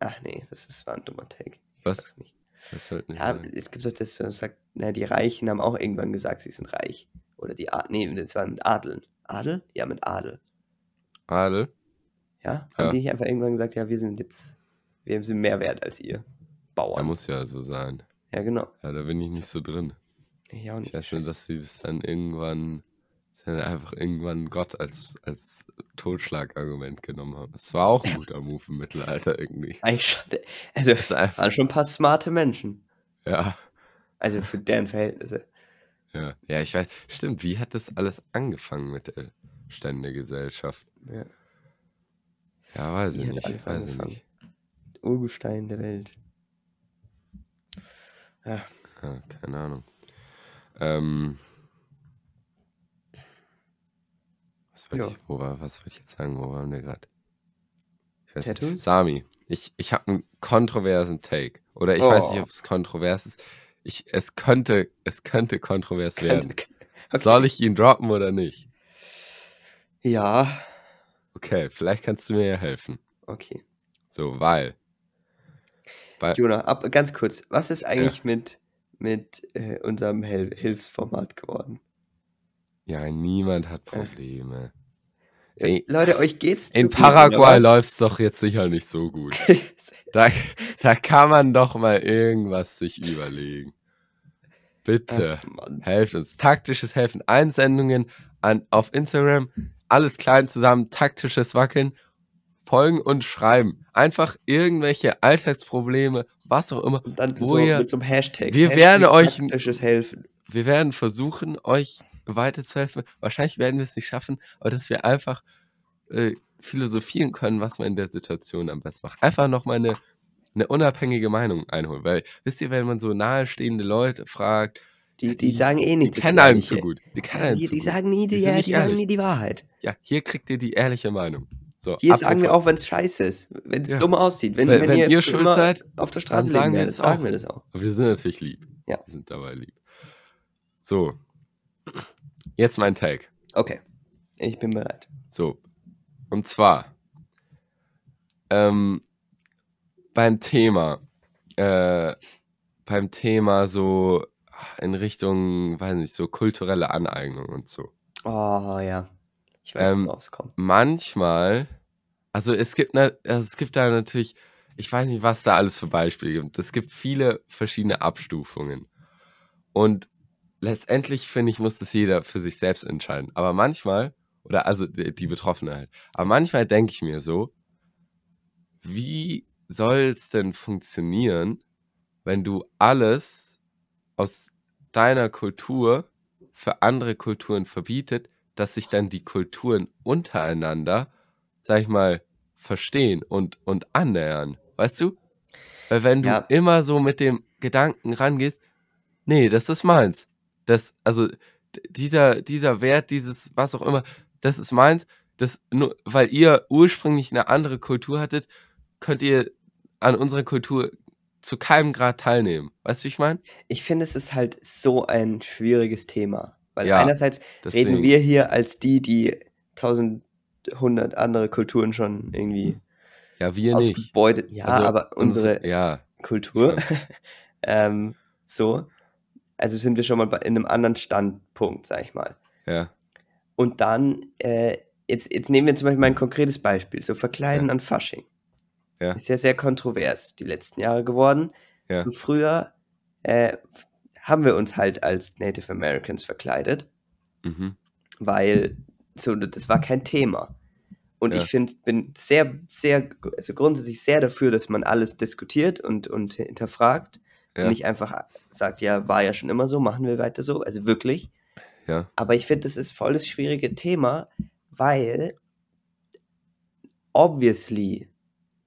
ach nee, das ist, war ein dummer Take. Ich Was? sag's nicht. Das sollten wir Ja, sagen. es gibt doch das, so sagt, na, die Reichen haben auch irgendwann gesagt, sie sind reich. Oder die Adel, nee, das war mit Adeln. Adel? Ja, mit Adel. Adel? Ja? Haben Ja. die nicht einfach irgendwann gesagt, ja, wir sind jetzt, wir sind mehr wert als ihr Er Bauern. muss ja so sein. Ja, genau. Ja, da bin ich nicht so drin. Ich auch Ich nicht. weiß nur, Scheiße. dass sie das dann irgendwann, dann einfach irgendwann Gott als, als Totschlagargument genommen haben. Das war auch ein guter Move im Mittelalter irgendwie. Eigentlich schon, also, Das waren schon ein paar smarte Menschen. ja, Also für deren Verhältnisse. Ja. Ja, ich weiß, stimmt, wie hat das alles angefangen mit der Ständegesellschaft? Ja. Ja, weiß Wie ich nicht, alles weiß ich angefangen? nicht. Urgestein der Welt. Ja. Ja, keine Ahnung. Ähm, was wollte ich, wo war, was wollte ich jetzt sagen, wo waren wir gerade? Ich. Tattoos? Sami, ich, ich habe ein kontroversen Take. Oder ich weiß nicht, Oh, ob es kontrovers ist. Ich, es könnte, es könnte kontrovers könnte, werden. okay. Soll ich ihn droppen oder nicht? Ja, Okay, vielleicht kannst du mir ja helfen. okay. So, weil, weil, Jona, ab, ganz kurz, was ist ja, eigentlich mit, mit äh, unserem Hel Hilfsformat geworden? ja, niemand hat Äh, Probleme. äh, Ey, Leute, euch geht's in zu gut, oder Paraguay was? läuft es doch jetzt sicher nicht so gut. Da, da kann man doch mal irgendwas sich überlegen. Bitte, Ach helft uns. Taktisches Helfen. Einsendungen an, auf Instagram. Alles klein zusammen. Taktisches Wackeln. Folgen und schreiben. Einfach irgendwelche Alltagsprobleme, was auch immer, Und dann wo so ihr. mit so einem Hashtag. Wir werden Hashtag euch, taktisches Helfen. wir werden versuchen, euch weiterzuhelfen. Wahrscheinlich werden wir es nicht schaffen, aber dass wir einfach äh, philosophieren können, was man in der Situation am besten macht. Einfach nochmal eine, eine unabhängige Meinung einholen. Weil, wisst ihr, wenn man so nahestehende Leute fragt, Die, die die, sagen eh die nicht das kennen einen zu gut. Die kennen einen die, zu die gut. sagen nie Die die, ja, die sagen nie die Wahrheit. Ja, hier kriegt ihr die ehrliche Meinung. So, Hier sagen wir auch, wenn es scheiße ist, wenn es ja, dumm aussieht. Wenn, wenn, wenn wenn ihr ihr schuld seid, auf der Straße liegen sagen wir werdet, das sagen auch. wir das auch. Aber wir sind natürlich lieb. Ja, Wir sind dabei lieb. So, jetzt mein Take. okay. Ich bin bereit. So, und zwar ähm, beim Thema, äh, beim Thema so in Richtung, weiß nicht, so kulturelle Aneignung und so. Oh ja. Ich weiß, Ähm, woraus es kommt. manchmal, also es gibt, also es gibt da natürlich, ich weiß nicht, was da alles für Beispiele gibt. Es gibt viele verschiedene Abstufungen. Und letztendlich, finde ich, muss das jeder für sich selbst entscheiden. Aber manchmal, oder also die, die Betroffene halt, aber manchmal denke ich mir so, wie soll es denn funktionieren, wenn du alles aus deiner Kultur für andere Kulturen verbietet, dass sich dann die Kulturen untereinander, sag ich mal, verstehen und, und annähern. Weißt du? Weil wenn du Ja, immer so mit dem Gedanken rangehst, nee, das ist meins. Das, also dieser, dieser Wert, dieses, was auch immer, das ist meins. Das nur, weil ihr ursprünglich eine andere Kultur hattet, könnt ihr an unserer Kultur zu keinem Grad teilnehmen. Weißt du, wie ich meine? ich finde, es ist halt so ein schwieriges Thema. Weil Ja, einerseits reden deswegen. wir hier als die, die tausend, hundert andere Kulturen schon irgendwie Ja, wir nicht. ausgebeutet. Ja, Also aber unsere, unsere ja, Kultur, ähm, so, also sind wir schon mal bei, in einem anderen Standpunkt, sag ich mal. Ja, Und dann, äh, jetzt, jetzt nehmen wir zum Beispiel mal ein konkretes Beispiel, so Verkleiden ja, an Fasching. Ja, Ist ja sehr kontrovers die letzten Jahre geworden. ja. So früher äh, haben wir uns halt als Native Americans verkleidet, Mhm. weil so, das war kein Thema. Und ich Ja, finde, bin sehr, sehr, also grundsätzlich sehr dafür, dass man alles diskutiert und, und hinterfragt und ja, nicht einfach sagt, ja, war ja schon immer so, machen wir weiter so. Also wirklich. ja, Aber ich finde, das ist voll das schwierige Thema, weil obviously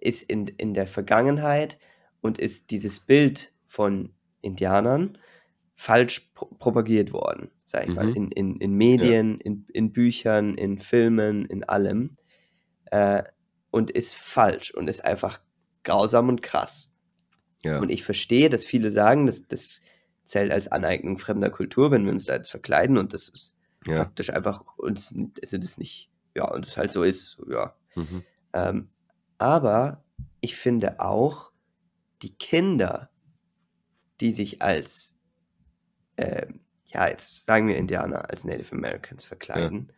ist in, in der Vergangenheit und ist dieses Bild von Indianern falsch pro propagiert worden, sag ich mal, mhm. in, in, in Ja, Medien, in, in Büchern, in Filmen, in allem. Äh, und ist falsch und ist einfach grausam und krass. ja, Und ich verstehe, dass viele sagen, dass das zählt als Aneignung fremder Kultur, wenn wir uns da jetzt verkleiden und das ist ja, praktisch einfach uns, also das nicht, ja, und es halt so ist, so, ja. mhm. Ähm, aber ich finde auch, die Kinder, die sich als, ähm, ja, jetzt sagen wir Indianer, als Native Americans ja, verkleiden,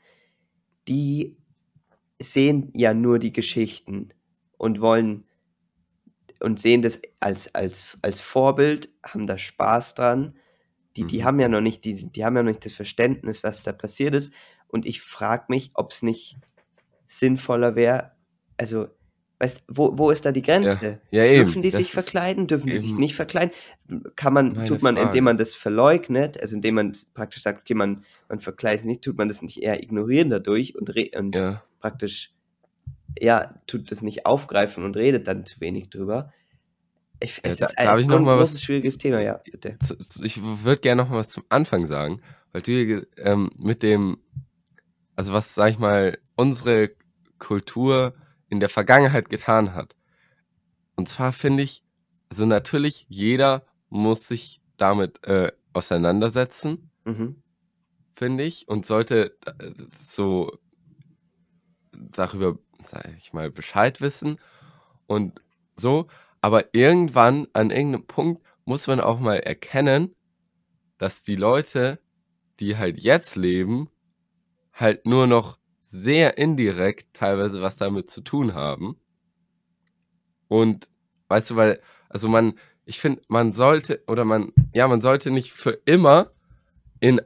die sehen ja nur die Geschichten und wollen und sehen das als, als, als Vorbild, haben da Spaß dran. Die, die mhm. haben ja noch nicht, die, die haben ja noch nicht das Verständnis, was da passiert ist. Und ich frage mich, ob es nicht sinnvoller wäre, also, weißt wo, wo ist da die Ja, Grenze? ja, eben. Dürfen die sich Das ist verkleiden? Dürfen die sich nicht verkleiden? Kann man, tut man, indem Frage. man das verleugnet, also indem man praktisch sagt, okay, man, man verkleidet sich nicht, tut man das nicht eher ignorieren dadurch und, und Ja, praktisch, ja, tut das nicht aufgreifen und redet dann zu wenig drüber. Ich, es da, ist ein, noch ein mal großes, was? schwieriges Thema, ja, bitte. zu- zu- Ich würde gerne noch mal was zum Anfang sagen, weil du ähm, mit dem, also was sag ich mal, unsere Kultur in der Vergangenheit getan hat. und zwar finde ich, also natürlich, jeder muss sich damit äh, auseinandersetzen, Mhm. finde ich, und sollte äh, so darüber, sag ich mal, Bescheid wissen und so. Aber irgendwann, an irgendeinem Punkt, muss man auch mal erkennen, dass die Leute, die halt jetzt leben, halt nur noch sehr indirekt teilweise was damit zu tun haben. Und weißt du, weil, also man, ich finde, man sollte, oder man, ja, man sollte nicht für immer in,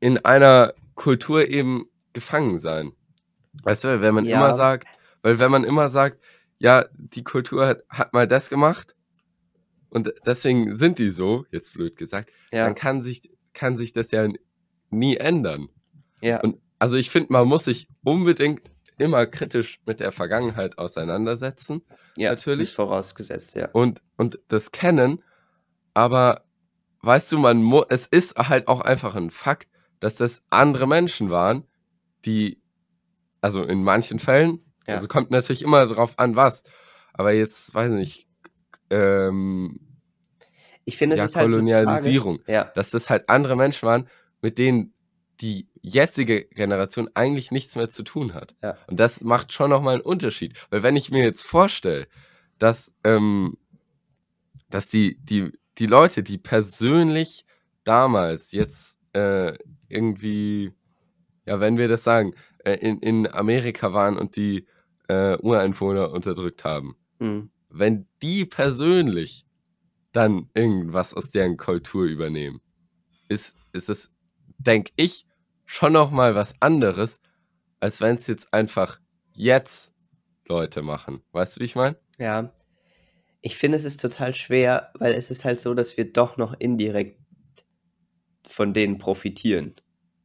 in einer Kultur eben gefangen sein. Weißt du, wenn man Ja. immer sagt, weil wenn man immer sagt, ja, die Kultur hat, hat mal das gemacht und deswegen sind die so, jetzt blöd gesagt, Ja, dann kann sich, kann sich das ja nie ändern. ja, Und also ich finde, man muss sich unbedingt immer kritisch mit der Vergangenheit auseinandersetzen ja, natürlich. ist vorausgesetzt, ja. und, und das kennen, aber weißt du, man mu es ist halt auch einfach ein Fakt, dass das andere Menschen waren, die, also in manchen Fällen, Ja. also kommt natürlich immer drauf an, was, aber jetzt, weiß nicht, ähm, Ich finde, es ja, ist halt so Kolonialisierung, tragisch. Ja, dass das halt andere Menschen waren, mit denen die jetzige Generation eigentlich nichts mehr zu tun hat. Ja. Und das macht schon nochmal einen Unterschied. Weil wenn ich mir jetzt vorstelle, dass, ähm, dass die, die, die Leute, die persönlich damals jetzt äh, irgendwie, ja, wenn wir das sagen, äh, in, in Amerika waren und die äh, Ureinwohner unterdrückt haben, hm, wenn die persönlich dann irgendwas aus deren Kultur übernehmen, ist, ist es, denke ich, schon noch mal was anderes, als wenn es jetzt einfach jetzt Leute machen. Weißt du, wie ich meine? ja. Ich finde, es ist total schwer, weil es ist halt so, dass wir doch noch indirekt von denen profitieren.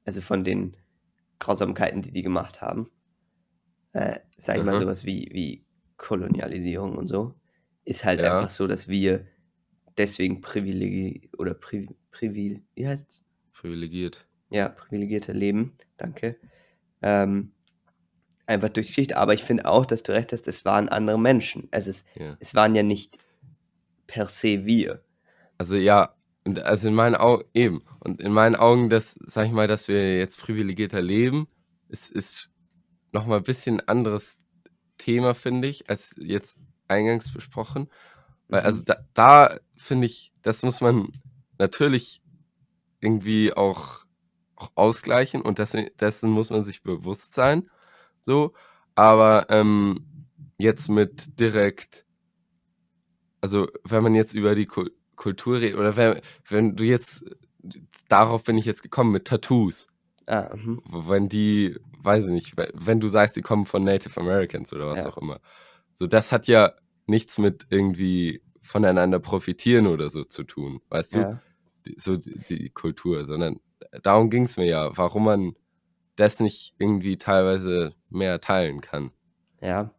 Also von den Grausamkeiten, die die gemacht haben. Äh, sag ich mal, Mhm. sowas wie, wie Kolonialisierung und so. Ist halt Ja. einfach so, dass wir deswegen Privileg oder Pri Privil, wie heißt's? Privilegiert. Ja, privilegierte Leben, danke. Ähm, einfach durch die Geschichte. Aber ich finde auch, dass du recht hast, es waren andere Menschen. Also es, Ja. es waren ja nicht per se wir. Also ja, also in meinen Augen eben. Und in meinen Augen, das, sag ich mal, dass wir jetzt privilegierter leben, ist, ist nochmal ein bisschen anderes Thema, finde ich, als jetzt eingangs besprochen. Weil, Mhm. also da, da finde ich, das muss man natürlich irgendwie auch, auch ausgleichen und dessen, dessen muss man sich bewusst sein. So, aber ähm, jetzt mit direkt, also wenn man jetzt über die Kul Kultur redet, oder wenn, wenn du jetzt, darauf bin ich jetzt gekommen mit Tattoos, Ah, mhm. wenn die, weiß ich nicht, we- wenn du sagst, die kommen von Native Americans oder was Ja. auch immer. So, das hat ja nichts mit irgendwie voneinander profitieren oder so zu tun, weißt du? Die, so die, die Kultur, sondern darum ging es mir ja, warum man das nicht irgendwie teilweise mehr teilen kann. Ja.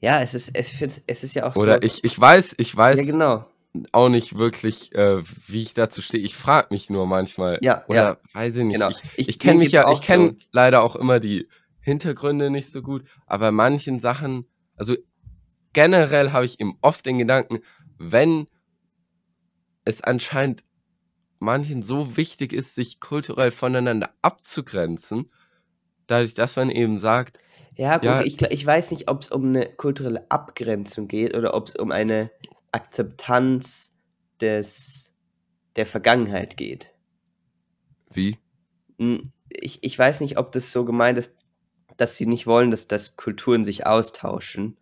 Ja, es ist, es, es ist ja auch Oder so. ich, ich weiß, ich weiß Ja, genau. auch nicht wirklich, äh, wie ich dazu stehe. Ich frage mich nur manchmal. Ja, oder ja. weiß ich nicht. Genau. Ich, Ich- ich kenne mich ja, ich kenne so. leider auch immer die Hintergründe nicht so gut, aber manchen Sachen, also generell habe ich eben oft den Gedanken, wenn es anscheinend manchen so wichtig ist, sich kulturell voneinander abzugrenzen, dadurch, dass man eben sagt, Ja, gut, Ja. ich, ich weiß nicht, ob es um eine kulturelle Abgrenzung geht oder ob es um eine Akzeptanz des, der Vergangenheit geht. wie? Hm, Ich, ich weiß nicht, ob das so gemeint ist, dass sie nicht wollen, dass, dass Kulturen sich austauschen.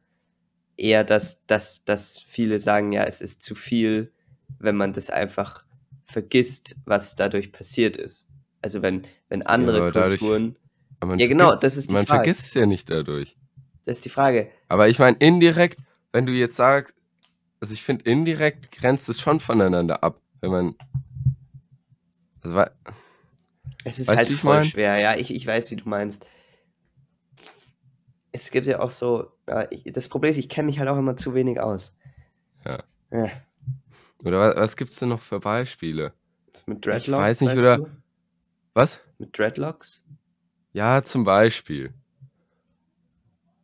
Eher, dass, dass, dass viele sagen, ja, es ist zu viel, wenn man das einfach vergisst, was dadurch passiert ist. Also wenn, wenn andere dadurch- Kulturen, Aber man Ja, genau, das ist die Man Frage. vergisst es ja nicht dadurch. das ist die Frage. Aber ich meine, indirekt, wenn du jetzt sagst, also ich finde, indirekt grenzt es schon voneinander ab, wenn man. Also, Es ist Weißt halt ich voll mein? schwer, ja, ich, ich weiß, wie du meinst. Es gibt ja auch so, ich, das Problem ist, ich kenne mich halt auch immer zu wenig aus. Ja. Ja, oder was, was gibt es denn noch für Beispiele? das mit Dreadlocks, weiß nicht, weißt oder- du? Was? Mit Dreadlocks? Ja, zum Beispiel.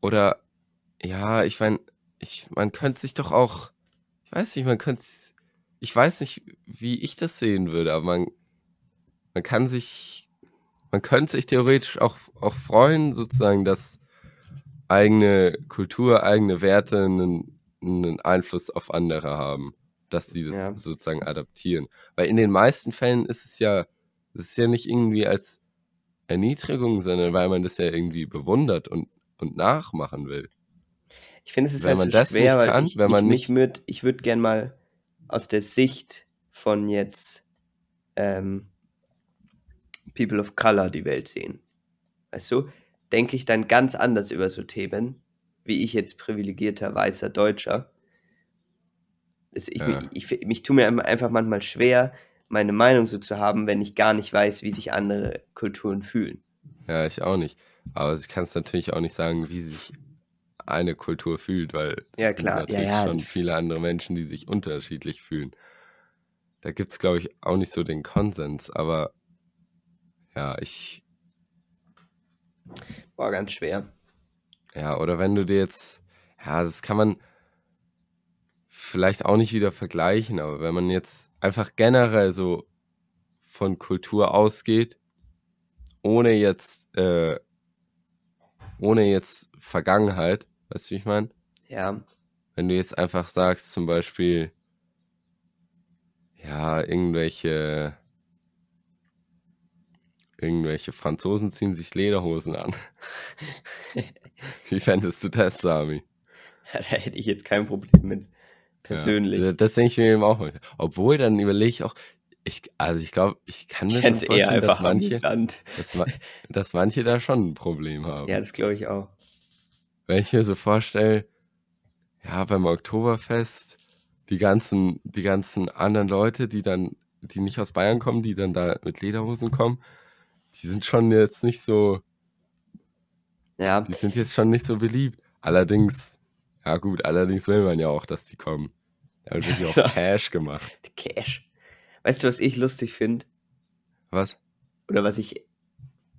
Oder, ja, ich meine, ich, man könnte sich doch auch, ich weiß nicht, man könnte, ich weiß nicht, wie ich das sehen würde, aber man, man kann sich, man könnte sich theoretisch auch, auch freuen, sozusagen, dass eigene Kultur, eigene Werte einen, einen Einfluss auf andere haben, dass sie das Ja. sozusagen adaptieren. Weil in den meisten Fällen ist es ja, es ist ja nicht irgendwie als Erniedrigung, sondern weil man das ja irgendwie bewundert und, und nachmachen will. Ich finde, es ist Wenn halt man so das schwer, weil kann, ich, wenn man ich, nicht- würd, ich würde gern mal aus der Sicht von jetzt ähm, People of Color die Welt sehen. Weißt du, denke ich dann ganz anders über so Themen, wie ich jetzt privilegierter weißer Deutscher. Es, ich, Ja. ich, ich, mich tue mir einfach- manchmal schwer, meine Meinung so zu haben, wenn ich gar nicht weiß, wie sich andere Kulturen fühlen. Ja, ich auch nicht. Aber ich kann es natürlich auch nicht sagen, wie sich eine Kultur fühlt, weil Ja, es gibt klar. Ja, natürlich ja. schon viele andere Menschen, die sich unterschiedlich fühlen. Da gibt es, glaube ich, auch nicht so den Konsens, aber ja, ich, War ganz schwer. ja, oder wenn du dir jetzt, ja, das kann man vielleicht auch nicht wieder vergleichen, aber wenn man jetzt einfach generell so von Kultur ausgeht, ohne jetzt, äh, ohne jetzt Vergangenheit, weißt du, wie ich meine? Ja, Wenn du jetzt einfach sagst, zum Beispiel, ja, irgendwelche, irgendwelche Franzosen ziehen sich Lederhosen an. Wie fändest du das, Sami? da hätte ich jetzt kein Problem mit. Persönlich. Ja, das denke ich mir eben auch. heute. Obwohl, dann überlege ich auch, ich, also ich glaube, ich kann mir Ich eher vorstellen, dass einfach manche, dass, dass manche da schon ein Problem haben. Ja, das glaube ich auch. Wenn ich mir so vorstelle, ja, beim Oktoberfest, die ganzen, die ganzen anderen Leute, die dann, die nicht aus Bayern kommen, die dann da mit Lederhosen kommen, die sind schon jetzt nicht so, Ja, die sind jetzt schon nicht so beliebt. Allerdings, ja gut, allerdings will man ja auch, dass die kommen. Da wird ja auch Cash gemacht. Cash. Weißt du, was ich lustig finde? Was? Oder was ich,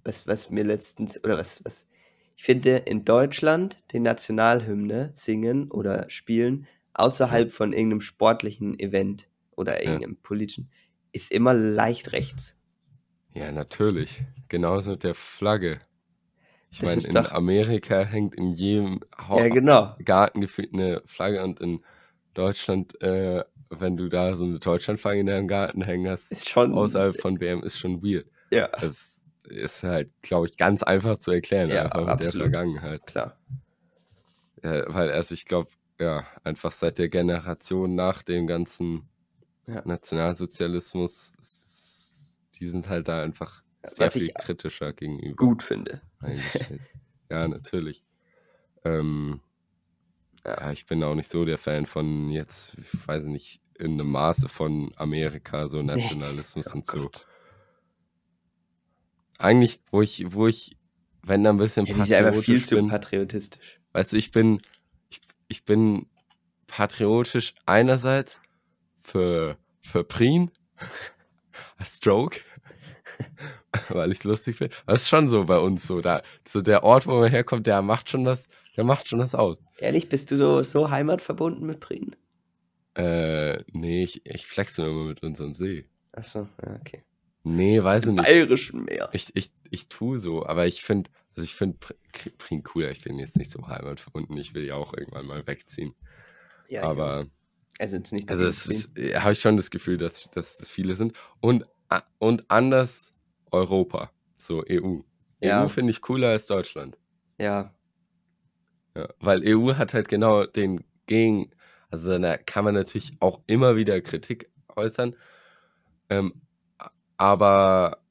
was, was mir letztens, oder was, was, ich finde, in Deutschland die Nationalhymne singen oder spielen, außerhalb von irgendeinem sportlichen Event oder Ja. irgendeinem politischen, ist immer leicht rechts. Ja, natürlich. Genauso mit der Flagge. Ich Das meine, in doch- Amerika hängt in jedem Hau Ja, genau. Garten gefühlt eine Flagge und in Deutschland, äh, wenn du da so eine Deutschlandflagge in deinem Garten hängen hast, Ist schon. außerhalb von WM, ist schon weird. Ja, Das ist halt, glaube ich, ganz einfach zu erklären, Ja, einfach mit der. Vergangenheit. klar. Ja, weil, also ich glaube, ja, einfach seit der Generation nach dem ganzen Ja. Nationalsozialismus, die sind halt da einfach sehr was viel ich kritischer gegenüber Gut finde. ja, natürlich. Ähm, Ja. ja, ich bin auch nicht so der Fan von jetzt, ich weiß nicht, in einem Maße von Amerika, so Nationalismus Oh und so. Gott. Eigentlich, wo ich, wo ich, wenn da ein bisschen Ja, sind einfach viel patriotisch zu bin, patriotistisch. weißt du, ich bin, ich, ich bin patriotisch einerseits für, für Prien, Stroke, weil ich es lustig finde. Aber es ist schon so bei uns so, da, so der Ort, wo man herkommt, der macht schon das, der macht schon das aus. Ehrlich, bist du so, so heimatverbunden mit Prien? Äh, nee, ich, ich flexe nur immer mit unserem See. Achso, ja, okay. Nee, weiß ich Im nicht. Bayerischen Meer. Ich, ich, ich tue so, aber ich finde, also ich finde Prien cooler. Ich bin jetzt nicht so heimatverbunden. Ich will ja auch irgendwann mal wegziehen. Ja, aber ja. Also jetzt nicht, Also es habe ich schon das Gefühl, dass, dass das viele sind. Und, und anders Europa, so EU. Ja. EU finde ich cooler als Deutschland. ja, Ja, weil EU hat halt genau den Gegen, also da kann man natürlich auch immer wieder Kritik äußern. Ähm, aber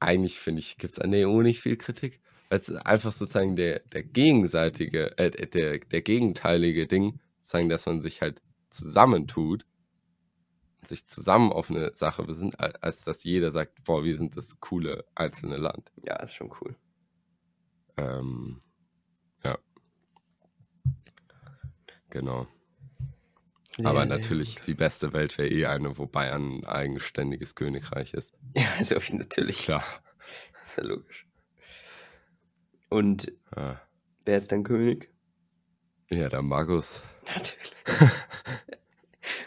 eigentlich finde ich, gibt es an der EU nicht viel Kritik. Weil es ist einfach sozusagen der, der gegenseitige, äh, der, der gegenteilige Ding, sozusagen, dass man sich halt zusammentut, sich zusammen auf eine Sache besinnt, als dass jeder sagt, boah, wir sind das coole einzelne Land. ja, ist schon cool. Ähm, ja. Genau. Sehr, Aber natürlich, die beste Welt wäre eh eine, wo Bayern ein eigenständiges Königreich ist. Ja, also Ist natürlich. klar. Ist ja logisch. Und Ja. wer ist dann König? Ja, der Magus. Natürlich.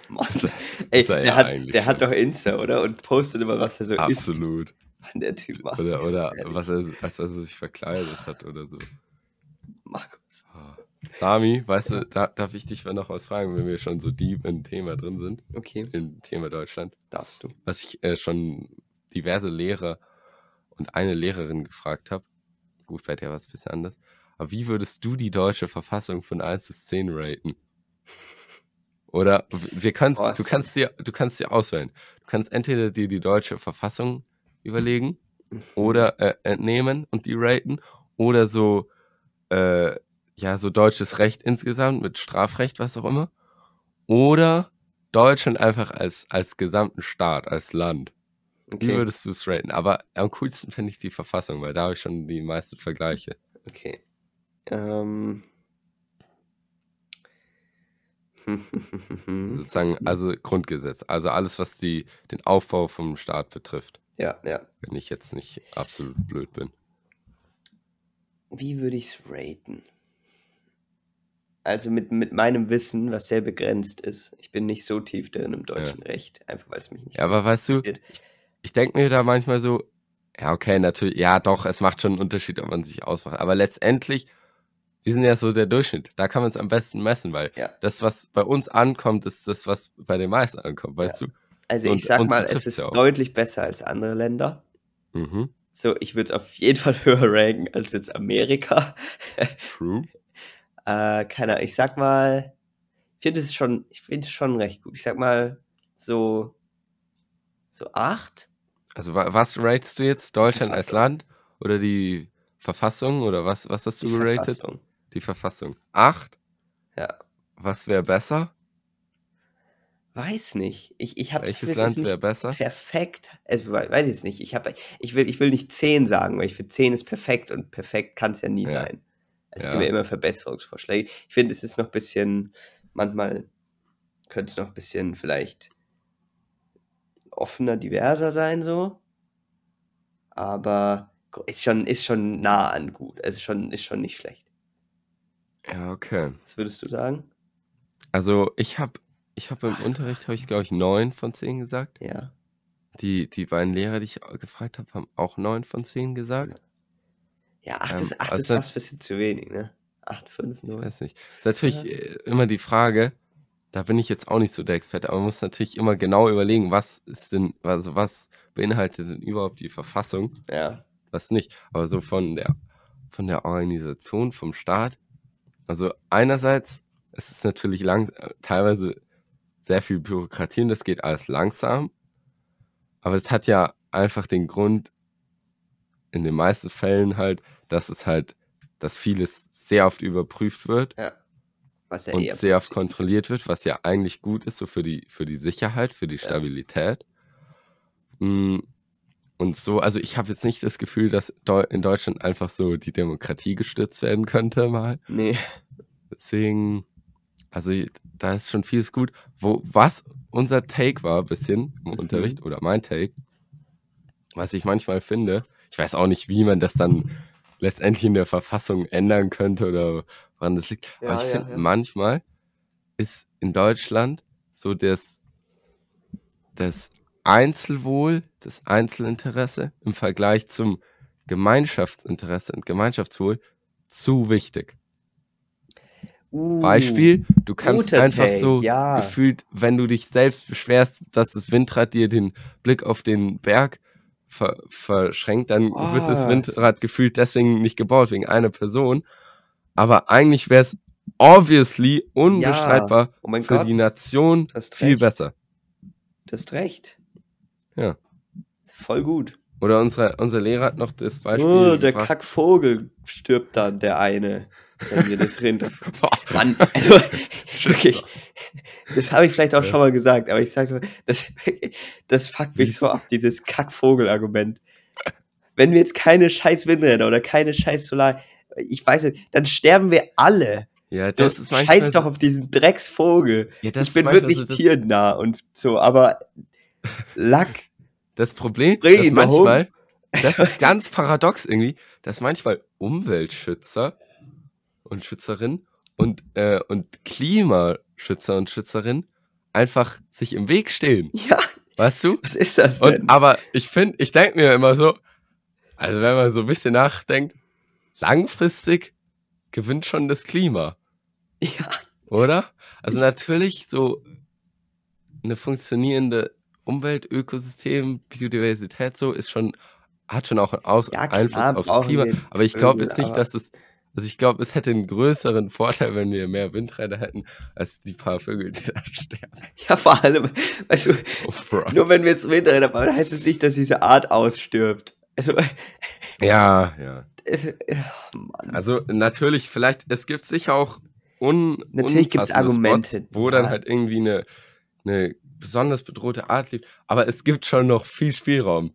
Mann, Ist er- ey, er der, ja hat, der hat doch Insta, oder? Und postet immer, was er so isst. Absolut. Der Typ macht Oder, oder was er, was er sich verkleidet hat oder so. Markus. Ah. Sami, weißt du, da, darf ich dich noch was fragen, wenn wir schon so deep im Thema drin sind, Okay, im Thema Deutschland? darfst du. Was ich äh, schon diverse Lehrer und eine Lehrerin gefragt habe, gut, bei der war es ein bisschen anders, aber wie würdest du die deutsche Verfassung von 1 bis 10 raten? Oder wir kannst, Boah, du kannst dir, du kannst dir auswählen. Du kannst entweder dir die deutsche Verfassung überlegen oder äh, entnehmen und die raten oder so äh, ja so deutsches Recht insgesamt mit Strafrecht was auch immer oder Deutschland einfach als als gesamten Staat als Land wie Okay, würdest du es raten aber am coolsten finde ich die Verfassung weil da habe ich schon die meisten Vergleiche okay. Ähm. sozusagen also Grundgesetz also alles was die den Aufbau vom Staat betrifft ja, ja. wenn ich jetzt nicht absolut blöd bin Wie würde ich es raten? Also mit, mit meinem Wissen, was sehr begrenzt ist. Ich bin nicht so tief drin im deutschen Recht, einfach weil es mich nicht ja aber weißt du interessiert. ich denke mir da manchmal so, ja, okay, natürlich, ja, doch, es macht schon einen Unterschied, ob man sich ausmacht. Aber letztendlich, wir sind ja so der Durchschnitt. Da kann man es am besten messen, weil Ja. das, was bei uns ankommt, ist das, was bei den meisten ankommt, weißt Also und ich sag mal, es ist ja deutlich besser als andere Länder. du? Mhm. So, ich würde es auf jeden Fall höher ranken als jetzt Amerika. True. Äh, keine Ahnung, ich sag mal, ich finde es schon, ich finde es schon recht gut. Ich sag mal, so, so acht? Also, wa- was ratest du jetzt? Deutschland als. Land oder die Verfassung oder was, was hast du Die geratet? Verfassung. Die Verfassung. Acht? Ja. Was wäre besser? Weiß nicht. Ich, ich habe Welches Land wäre besser? perfekt. Also, we- weiß ich es nicht. Ich, hab, ich, will, ich will nicht 10 sagen, weil ich finde 10 ist perfekt und perfekt kann es ja nie Ja. sein. Es Ja. gibt ja immer Verbesserungsvorschläge. Ich finde, es ist noch ein bisschen, manchmal könnte es noch ein bisschen vielleicht offener, diverser sein, so. Aber ist schon, ist schon nah an gut. Also schon, ist schon nicht schlecht. Ja, okay. Was würdest du sagen? Also, ich habe ich hab im Acht, Unterricht, acht. habe ich, glaube ich, neun von zehn gesagt. Ja. Die, die beiden Lehrer, die ich gefragt habe, haben auch 9 von 10 gesagt. Ja, 8 Ähm, ist, acht also ist fast ein bisschen zu wenig, ne? 8, 5, Ich 0. weiß nicht. Ist natürlich äh, immer die Frage, da bin ich jetzt auch nicht so der Experte, aber man muss natürlich immer genau überlegen, was ist denn, also was beinhaltet denn überhaupt die Verfassung, Ja. was nicht. Aber so von der, von der Organisation, vom Staat. Also einerseits ist es natürlich lang, teilweise sehr viel Bürokratie und das geht alles langsam. Aber es hat ja einfach den Grund, in den meisten Fällen halt, dass es halt, dass vieles sehr oft überprüft wird Ja. Was ja und eher sehr oft kontrolliert wird, was ja eigentlich gut ist, so für die, für die Sicherheit, für die Ja. Stabilität. Mm, Und so, also ich habe jetzt nicht das Gefühl, dass in Deutschland einfach so die Demokratie gestützt werden könnte mal. Nee. Deswegen, also da ist schon vieles gut. Wo, was unser Take war, ein bisschen im Mhm. Unterricht, oder mein Take, was ich manchmal finde, ich weiß auch nicht, wie man das dann letztendlich in der Verfassung ändern könnte oder woran das liegt. Ja, Aber ich ja, finde, ja. manchmal ist in Deutschland so das, das Einzelwohl, das Einzelinteresse im Vergleich zum Gemeinschaftsinteresse und Gemeinschaftswohl zu wichtig. Uh, Beispiel, du kannst einfach Take, so ja. gefühlt, wenn du dich selbst beschwerst, dass das Windrad dir den Blick auf den Berg ver verschränkt, dann wird das Oh, Windrad gefühlt deswegen nicht gebaut, wegen einer Person. Aber eigentlich wäre es obviously unbestreitbar Oh mein für Gott. die Nation viel recht. besser. Du hast recht. Ja. Voll gut. Oder unsere, unser Lehrer hat noch das Beispiel. Oh, der gebracht- Kackvogel stirbt dann, der eine. Wenn wir das Rind. Mann, also wirklich. Das habe ich vielleicht auch Ja. schon mal gesagt, aber ich sage so, das, das fuckt mich so ab, dieses Kackvogel-Argument. Wenn wir jetzt keine scheiß Windräder oder keine scheiß Solar, ich weiß nicht, dann sterben wir alle. Ja, So, das ist manchmal scheiß doch so- auf diesen Drecksvogel. Ja, das ich ist bin manchmal wirklich so das- tiernah und so, aber Lack. Das Problem ist manchmal, um. das ist ganz paradox irgendwie, dass manchmal Umweltschützer und Schützerinnen und, äh, und Klimaschützer und Schützerinnen einfach sich im Weg stehen. Ja, Weißt du? was ist das denn? Und, aber ich finde, ich denke mir immer so, also wenn man so ein bisschen nachdenkt, langfristig gewinnt schon das Klima, ja, oder? Also natürlich so eine funktionierende Umwelt, Ökosystem, Biodiversität so ist schon, hat schon auch einen Aus ja, klar, Einfluss aufs Klima. Aber ich glaube jetzt nicht, dass das, also ich glaube, es hätte einen größeren Vorteil, wenn wir mehr Windräder hätten, als die paar Vögel, die da sterben. Ja, vor allem, weißt du, Oh, nur wenn wir jetzt Windräder bauen, heißt es nicht, dass diese Art ausstirbt. Also, Ja, ja. es, Mann. Also natürlich, vielleicht, es gibt sicher auch un, Natürlich gibt's Argumente, Spots, wo dann halt irgendwie eine, eine besonders bedrohte Art lebt. Aber es gibt schon noch viel Spielraum.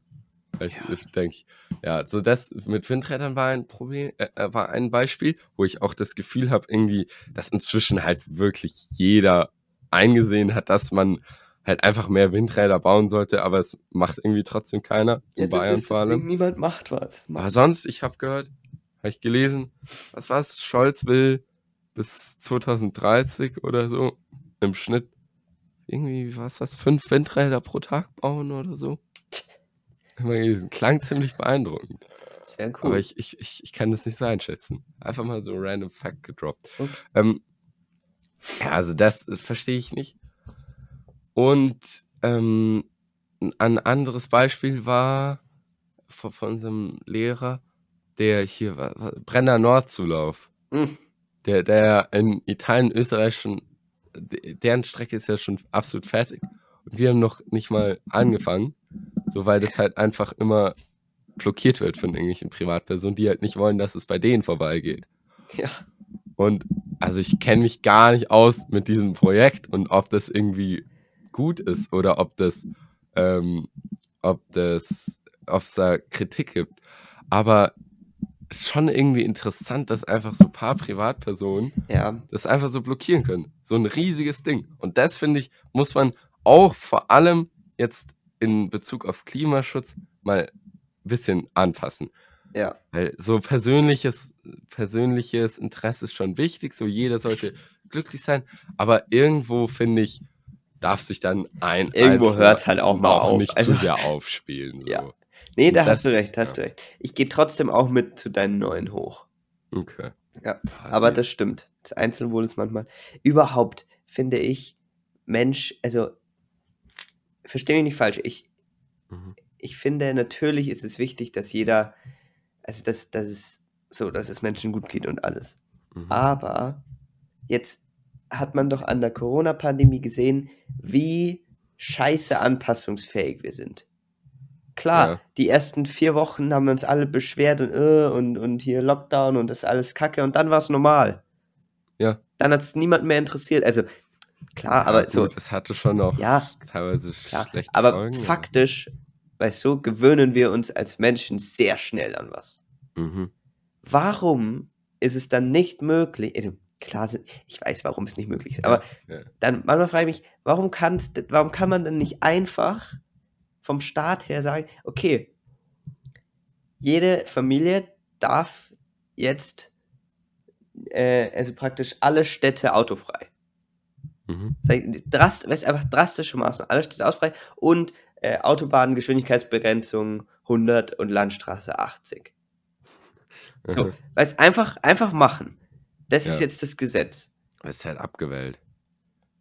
Ich, Ja. ich denke, ja, so das mit Windrädern war ein Problem, äh, äh, war ein Beispiel, wo ich auch das Gefühl habe, irgendwie, dass inzwischen halt wirklich jeder eingesehen hat, dass man halt einfach mehr Windräder bauen sollte, aber es macht irgendwie trotzdem keiner. In ja, das Bayern ist vor allem. Niemand macht was. Aber sonst, ich habe gehört, habe ich gelesen, was war's? Scholz will bis 2030 oder so im Schnitt irgendwie, was was, fünf Windräder pro Tag bauen oder so. Gelesen. Klang ziemlich beeindruckend. Das wäre Aber cool. ich, ich, ich, ich kann das nicht so einschätzen. Einfach mal so random Fact gedroppt. Okay. Ähm, ja, also das äh, verstehe ich nicht. Und ähm, ein anderes Beispiel war von, von unserem Lehrer, der hier war, Brenner Nordzulauf. Hm. Der, der in Italien, Österreich schon, deren Strecke ist ja schon absolut fertig. Und wir haben noch nicht mal angefangen, so weil das halt einfach immer blockiert wird von irgendwelchen Privatpersonen, die halt nicht wollen, dass es bei denen vorbeigeht. Ja, Und also ich kenne mich gar nicht aus mit diesem Projekt und ob das irgendwie gut ist oder ob das, ähm, ob das, ob es da Kritik gibt. Aber ist schon irgendwie interessant, dass einfach so ein paar Privatpersonen ja, das einfach so blockieren können. So ein riesiges Ding. Und das finde ich, muss man auch vor allem jetzt in Bezug auf Klimaschutz mal ein bisschen anpassen. ja. Weil so persönliches, persönliches Interesse ist schon wichtig, so jeder sollte glücklich sein, aber irgendwo finde ich, darf sich dann ein Irgendwo hört's halt auch mal auf. nicht Also- zu sehr aufspielen. So. Ja. Nee, da Und hast du das- recht, hast ja. du recht. Ich gehe trotzdem auch mit zu deinen neuen hoch. Okay. Ja, Aber das stimmt. Das Einzelwohl ist manchmal. Überhaupt finde ich, Mensch, also, verstehe mich nicht falsch. Ich, Mhm. ich finde, natürlich ist es wichtig, dass jeder, also, dass, dass es so, dass es Menschen gut geht und alles. Mhm. Aber jetzt hat man doch an der Corona-Pandemie gesehen, wie scheiße anpassungsfähig wir sind. Klar, Ja. die ersten vier Wochen haben wir uns alle beschwert und, äh, und, und hier Lockdown und das ist alles kacke und dann war es normal. Ja. Dann hat es niemand mehr interessiert. Also, klar, Ja, aber gut, so, es hatte schon noch ja, teilweise klar. schlechte Aber Folgen. faktisch, weißt du, gewöhnen wir uns als Menschen sehr schnell an was. Mhm. warum ist es dann nicht möglich? Also, klar, ich weiß, warum es nicht möglich ist, aber Ja. dann manchmal frage ich mich, warum, kann's, denn- warum kann man denn nicht einfach vom Staat her sagen, okay, jede Familie darf jetzt, äh, also praktisch alle Städte autofrei. Mhm. Ich, Drast, weißt, du, einfach drastische Maßnahmen, alle Städte autofrei und äh, Autobahn, Geschwindigkeitsbegrenzung 100 und Landstraße 80. So, Mhm. weißt, einfach, einfach machen. Das ist Ja. jetzt das Gesetz. Es ist halt abgewählt.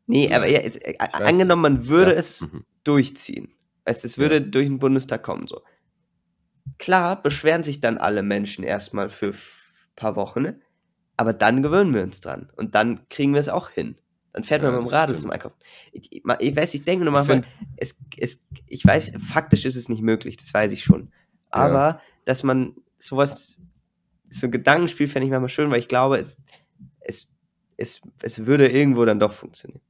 Nee, Ja. aber ja, jetzt, äh, angenommen, man würde Ja. es Mhm. durchziehen. Weißt, es Ja. würde durch den Bundestag kommen. So. Klar, beschweren sich dann alle Menschen erstmal für ein paar Wochen, aber dann gewöhnen wir uns dran. Und dann kriegen wir es auch hin. Dann fährt Ja, man mit dem Radl zum Einkaufen. Ich, ich, ich weiß, ich denke nur manchmal, es, es, ich weiß, faktisch ist es nicht möglich, das weiß ich schon. Aber, dass man sowas, so ein Gedankenspiel fände ich manchmal schön, weil ich glaube, es, es, es, es würde irgendwo dann doch funktionieren.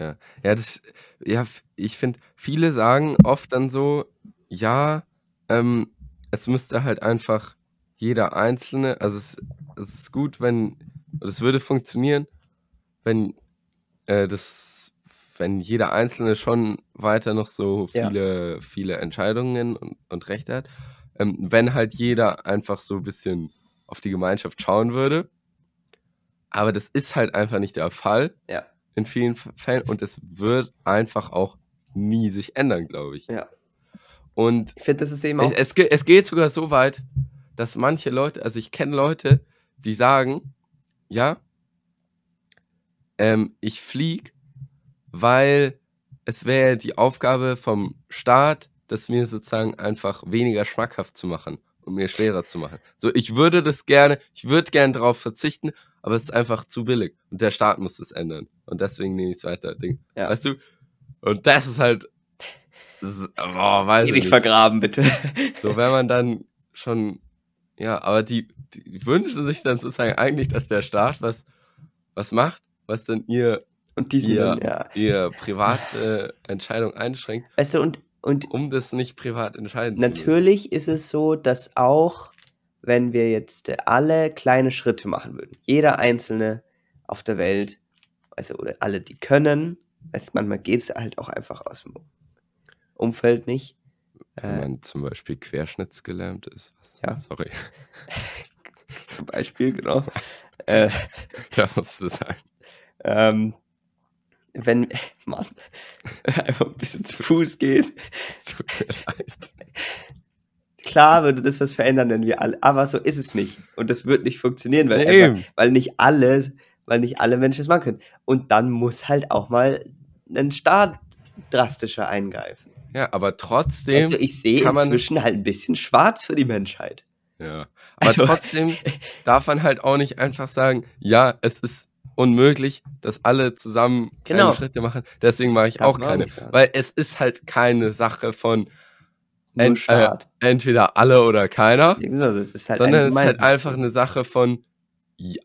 Ja, das, ja, ich finde, viele sagen oft dann so, ja, ähm, es müsste halt einfach jeder Einzelne, also es, es ist gut, wenn, es würde funktionieren, wenn äh, das, wenn jeder Einzelne schon weiter noch so Ja. viele, viele Entscheidungen und, und Rechte hat, ähm, wenn halt jeder einfach so ein bisschen auf die Gemeinschaft schauen würde. Aber das ist halt einfach nicht der Fall Ja. In vielen Fällen und es wird einfach auch nie sich ändern, glaube ich. Ja. Und Ich finde, das ist eben auch. es, es geht sogar so weit, dass manche Leute, also ich kenne Leute, die sagen, ja, ähm, ich fliege, weil es wäre die Aufgabe vom Staat, das mir sozusagen einfach weniger schmackhaft zu machen und mir schwerer zu machen. So, ich würde das gerne, ich würde gerne darauf verzichten, aber es ist einfach zu billig und der Staat muss es ändern und deswegen nehme ich es weiter. Ding. Ja. Weißt du? Und das ist halt, das boah, weiß ich nicht. vergraben, bitte. So, wenn man dann schon, ja, aber die, die wünschen sich dann sozusagen eigentlich, dass der Staat was, was macht, was dann ihr, Und die sind Ja. dann, ja. ihr private äh, Entscheidung einschränkt, Weißt du, und, und um das nicht privat entscheiden zu müssen. natürlich ist es so, dass auch, wenn wir jetzt alle kleine Schritte machen würden, jeder Einzelne auf der Welt, also oder alle, die können, weißt manchmal geht es halt auch einfach aus dem Umfeld nicht. Wenn Äh, man zum Beispiel querschnittsgelähmt ist. Was, Ja. Sorry, zum Beispiel, genau. äh, da muss das sein. ähm, wenn man einfach ein bisschen zu Fuß geht, Tut mir leid. Klar würde das was verändern, wenn wir alle, aber so ist es nicht. Und das wird nicht funktionieren, weil, Nee, einfach, weil nicht alle, weil nicht alle Menschen es machen können. Und dann muss halt auch mal ein Staat drastischer eingreifen. Ja, aber trotzdem, Also ich sehe kann man- inzwischen halt ein bisschen schwarz für die Menschheit. ja, aber Also- trotzdem darf man halt auch nicht einfach sagen, ja, es ist unmöglich, dass alle zusammen kleine Genau. Schritte machen. Deswegen mache ich Darf auch auch keine. sagen. Weil es ist halt keine Sache von Ent- Staat. entweder alle oder keiner, genau, das ist halt sondern es ist halt einfach eine Sache von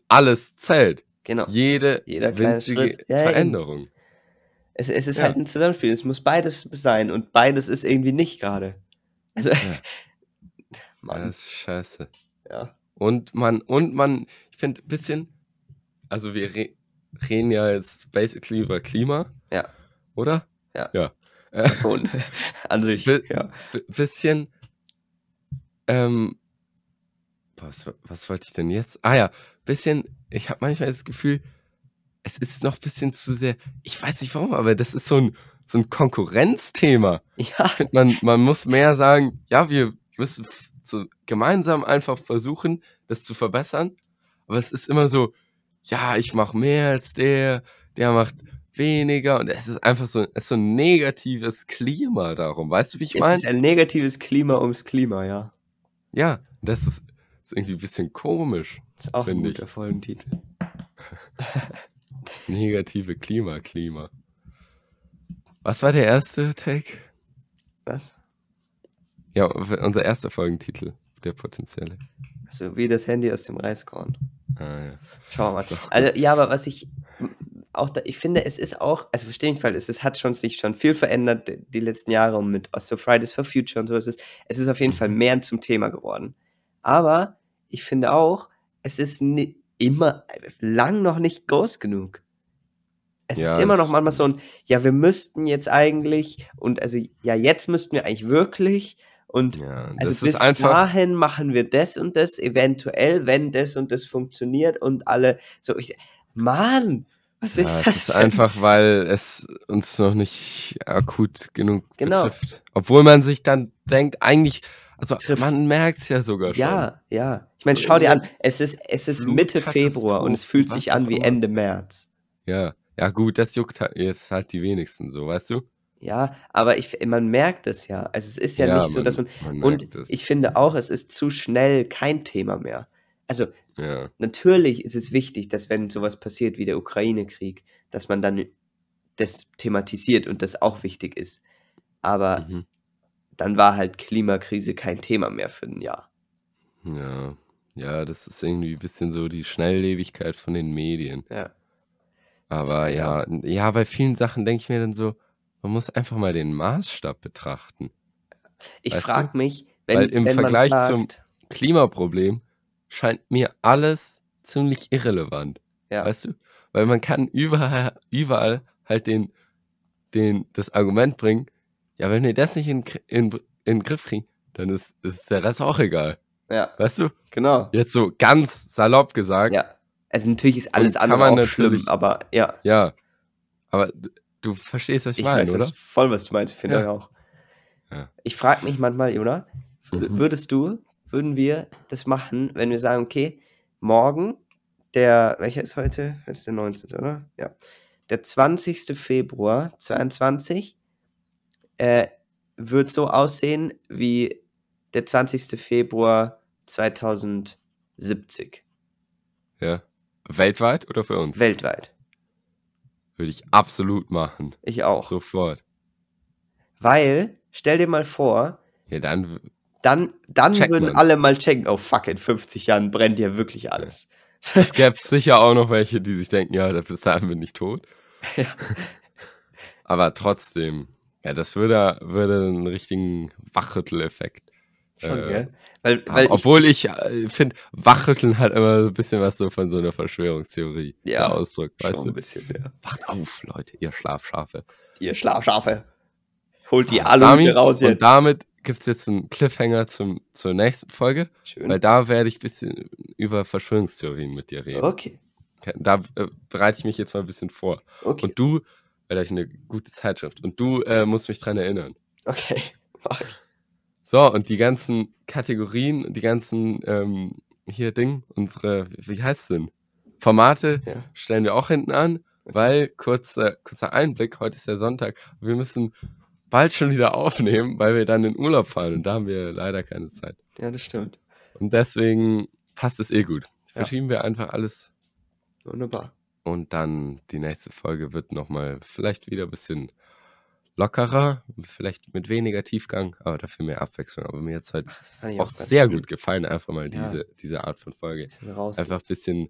alles zählt. Genau. Jede Jeder winzige. Ja, eben. Veränderung. Es, es ist Ja. halt ein Zusammenspiel. Es muss beides sein und beides ist irgendwie nicht gerade. Also, Ja. Mann, Das ist scheiße. ja. Und man, und man, ich finde ein bisschen, also wir re reden ja jetzt basically über Klima, Ja. oder? Ja. Ja. Äh, Schon. An sich, ja. bisschen, ähm, was, was wollte ich denn jetzt? Ah ja, bisschen, ich habe manchmal das Gefühl, es ist noch ein bisschen zu sehr, ich weiß nicht warum, aber das ist so ein, so ein Konkurrenzthema. Ja, Ich finde, man, man muss mehr sagen, ja, wir müssen so gemeinsam einfach versuchen, das zu verbessern. Aber es ist immer so, ja, ich mache mehr als der, der macht weniger. Und es ist einfach so, es ist so ein negatives Klima darum. Weißt du, wie ich es meine? ist ein negatives Klima ums Klima, ja. Ja, das ist, ist irgendwie ein bisschen komisch. ist auch ein Finde ich. guter Folgentitel. Das negative Klima, Klima. Was war der erste Take? Was? Ja, unser erster Folgentitel, der potenzielle. Also wie das Handy aus dem Reiskorn. Ah, ja. Schauen wir mal. Also, ja, aber was ich auch da, ich finde, es ist auch, also verstehe mich falsch, es ist, hat schon sich schon viel verändert die- die letzten Jahre und mit so Fridays for Future und so. Es ist, es ist auf jeden Fall mehr zum Thema geworden. Aber ich finde auch, es ist ni immer lang noch nicht groß genug. Es Ja, ist immer noch manchmal so ein, ja, wir müssten jetzt eigentlich und also ja, jetzt müssten wir eigentlich wirklich und Ja, also bis dahin machen wir das und das, eventuell, wenn das und das funktioniert und alle so, ich, Mann, was Ja, ist es das ist denn? einfach, weil es uns noch nicht akut genug Genau. betrifft. Obwohl man sich dann denkt, eigentlich, also Trifft. man merkt es ja sogar schon. Ja, ja. Ich meine, schau dir an, es ist, es ist Mitte Februar und es fühlt sich an wie. Ende März. Ja, ja gut, das juckt halt jetzt halt die wenigsten so, weißt du? Ja, aber ich, man merkt es ja. Also es ist ja, nicht so, dass man. man Und es. ich finde auch, es ist zu schnell kein Thema mehr. Also ja, natürlich ist es wichtig, dass wenn sowas passiert wie der Ukraine-Krieg, dass man dann das thematisiert und das auch wichtig ist. Aber mhm. dann war halt Klimakrise kein Thema mehr für ein Jahr. ja, ja, das ist irgendwie ein bisschen so die Schnelllebigkeit von den Medien. Ja. Aber Ja. ja, bei vielen Sachen denke ich mir dann so, man muss einfach mal den Maßstab betrachten. Ich frage mich, wenn, Weil im wenn Vergleich sagt, zum- Klimaproblem scheint mir alles ziemlich irrelevant. ja, Weißt du? Weil man kann überall, überall halt den, den, das Argument bringen, ja, wenn wir das nicht in, in, in den Griff kriegen, dann ist, ist der Rest auch egal. ja, Weißt du? genau. Jetzt so ganz salopp gesagt, Ja, Also natürlich ist alles andere auch schlimm, aber ja, Ja. Aber du verstehst, was ich, ich meine, weiß oder? was, voll, was du meinst. Ich finde Ja. ich auch. Ja. Ich frage mich manchmal, Jona, Mhm. würdest du, würden wir das machen, wenn wir sagen, okay, morgen, der, welcher ist heute? Heute ist der 19., oder? Ja. Der 20. Februar 22 äh, wird so aussehen wie der 20. Februar 2070. Ja. Weltweit oder für uns? Weltweit. Würde ich absolut machen. Ich auch. Sofort. Weil, stell dir mal vor, Ja, dann. Dann, dann würden alle mal checken, oh fuck, in 50 Jahren brennt ja wirklich alles. Es gäbe sicher auch noch welche, die sich denken, ja, bis dahin bin ich tot. Ja. Aber trotzdem, ja, das würde, würde einen richtigen Wachrütteleffekt. Schon, äh, gell? Weil, weil ich, Obwohl ich, äh, finde, Wachrütteln hat immer so ein bisschen was so von so einer Verschwörungstheorie. Ja, der Ausdruck, schon weißt ein du? bisschen, ja. Wacht auf, Leute, ihr Schlafschafe. Ihr Schlafschafe. Holt die Alu raus Und jetzt. damit gibt es jetzt einen Cliffhanger zum, zur nächsten Folge, Schön. weil da werde ich ein bisschen über Verschwörungstheorien mit dir reden. Okay, Da äh, bereite ich mich jetzt mal ein bisschen vor. okay, Und du, weil ich eine gute Zeitschrift, und du äh, musst mich dran erinnern. okay. Mach ich. So, und die ganzen Kategorien, die ganzen, ähm, hier Ding, unsere, wie heißt es denn? Formate Ja. stellen wir auch hinten an, weil, kurzer, kurzer Einblick, heute ist ja Sonntag, wir müssen bald schon wieder aufnehmen, weil wir dann in Urlaub fahren und da haben wir leider keine Zeit. ja, das stimmt. Und deswegen passt es eh gut. Ja. Verschieben wir einfach alles Wunderbar. und dann die nächste Folge wird nochmal vielleicht wieder ein bisschen lockerer, vielleicht mit weniger Tiefgang, aber dafür mehr Abwechslung. Aber mir hat es heute auch ganz sehr gut gefallen, einfach mal Ja. diese, diese Art von Folge. Bisschen raus. Einfach ein bisschen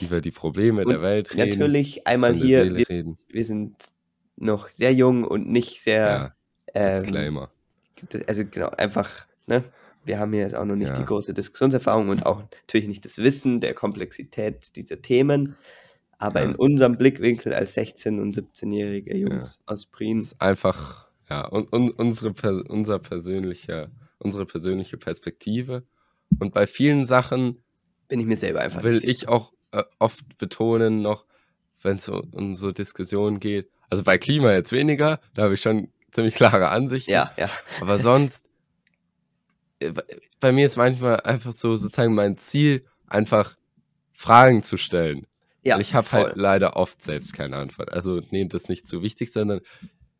über die Probleme der Und Welt reden. Natürlich einmal der hier, wir, reden. wir sind noch sehr jung und nicht sehr. Ja, ähm, Disclaimer. also genau, einfach, ne? Wir haben hier jetzt auch noch nicht Ja. die große Diskussionserfahrung und auch natürlich nicht das Wissen der Komplexität dieser Themen. Aber Ja. in unserem Blickwinkel als 16- und 17-jährige Jungs aus Prien, ist einfach, ja, und, und unsere, unser persönlicher, unsere persönliche Perspektive. Und bei vielen Sachen bin ich mir selber einfach will ich auch äh, oft betonen noch, wenn es so um so Diskussionen geht. Also bei Klima jetzt weniger, da habe ich schon ziemlich klare Ansichten. Ja, ja. Aber sonst, äh, bei- mir ist manchmal einfach so sozusagen mein Ziel, einfach Fragen zu stellen. ja Weil ich habe halt leider oft selbst keine Antwort. Also nehmt das nicht zu wichtig, sondern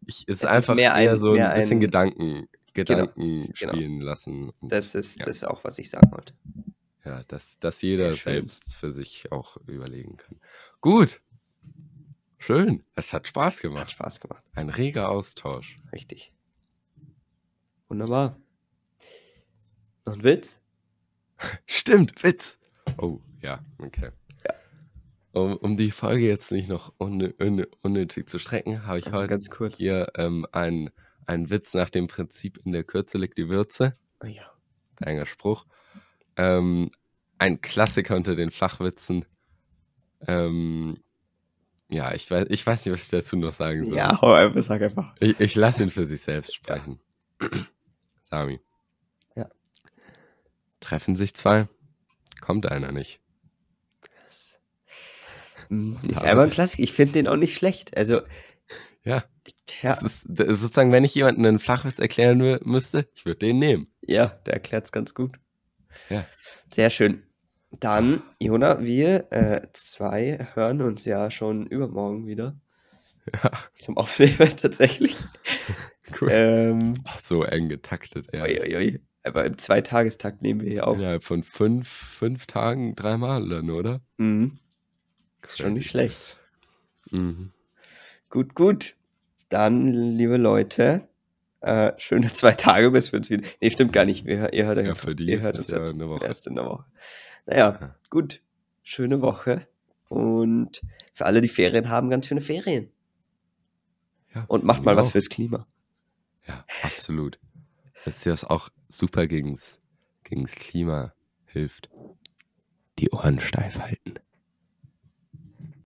ich, es ist ist einfach mehr eher ein- so mehr ein bisschen ein- Gedanken, Gedanken genau. spielen lassen. Und Das ist Ja. das ist auch, was ich sagen wollte. ja, dass, dass jeder selbst für sich auch überlegen kann. Gut. Schön. Es hat Spaß Hat gemacht. Spaß gemacht. Ein reger Austausch. Richtig. Wunderbar. Noch ein Witz? Stimmt, Witz. Oh, ja, okay. Ja. Um, um die Folge jetzt nicht noch unnö unnö unnötig zu strecken, habe ich Also heute ganz kurz. hier ähm, einen, einen Witz nach dem Prinzip in der Kürze liegt die Würze. Oh ja. Enger Spruch. Ähm, ein Klassiker unter den Flachwitzen. Ähm, ja, ich weiß, ich weiß nicht, was ich dazu noch sagen soll. Ja, hau einfach, sag einfach. Ich, ich lasse ihn für sich selbst sprechen. Sami. Ja. Treffen sich zwei, kommt einer nicht. Das Mm, ist Ja, einfach ein Klassiker. Ich finde den auch nicht schlecht. Also, Ja, ja, das ist sozusagen, wenn ich jemanden einen Flachwitz erklären mü- müsste, ich würde den nehmen. ja der erklärt es ganz gut. Ja. Sehr schön. Dann, Jona, wir äh, zwei hören uns ja schon übermorgen wieder Ja, zum Aufnehmen tatsächlich. cool. ähm, Ach, so eng getaktet, ja. ui, ui. Aber im Zweitagestakt nehmen wir hier auch. Innerhalb von fünf, fünf Tagen dreimal dann, oder? Mhm. Schon nicht schlecht. Mhm. Gut, gut. Dann, liebe Leute, äh, schöne zwei Tage, bis wir uns wieder. Nee, stimmt gar nicht. Wir, ihr hört, Ja, euch- für die ihr hört uns ja ersten in der Woche. Naja, Ja. gut. Schöne Woche. Und für alle, die Ferien haben, ganz schöne Ferien. Ja, Und macht mal genau. was fürs Klima. Ja, absolut. Wisst ihr, was auch super gegens, gegens Klima hilft? Die Ohren steif halten.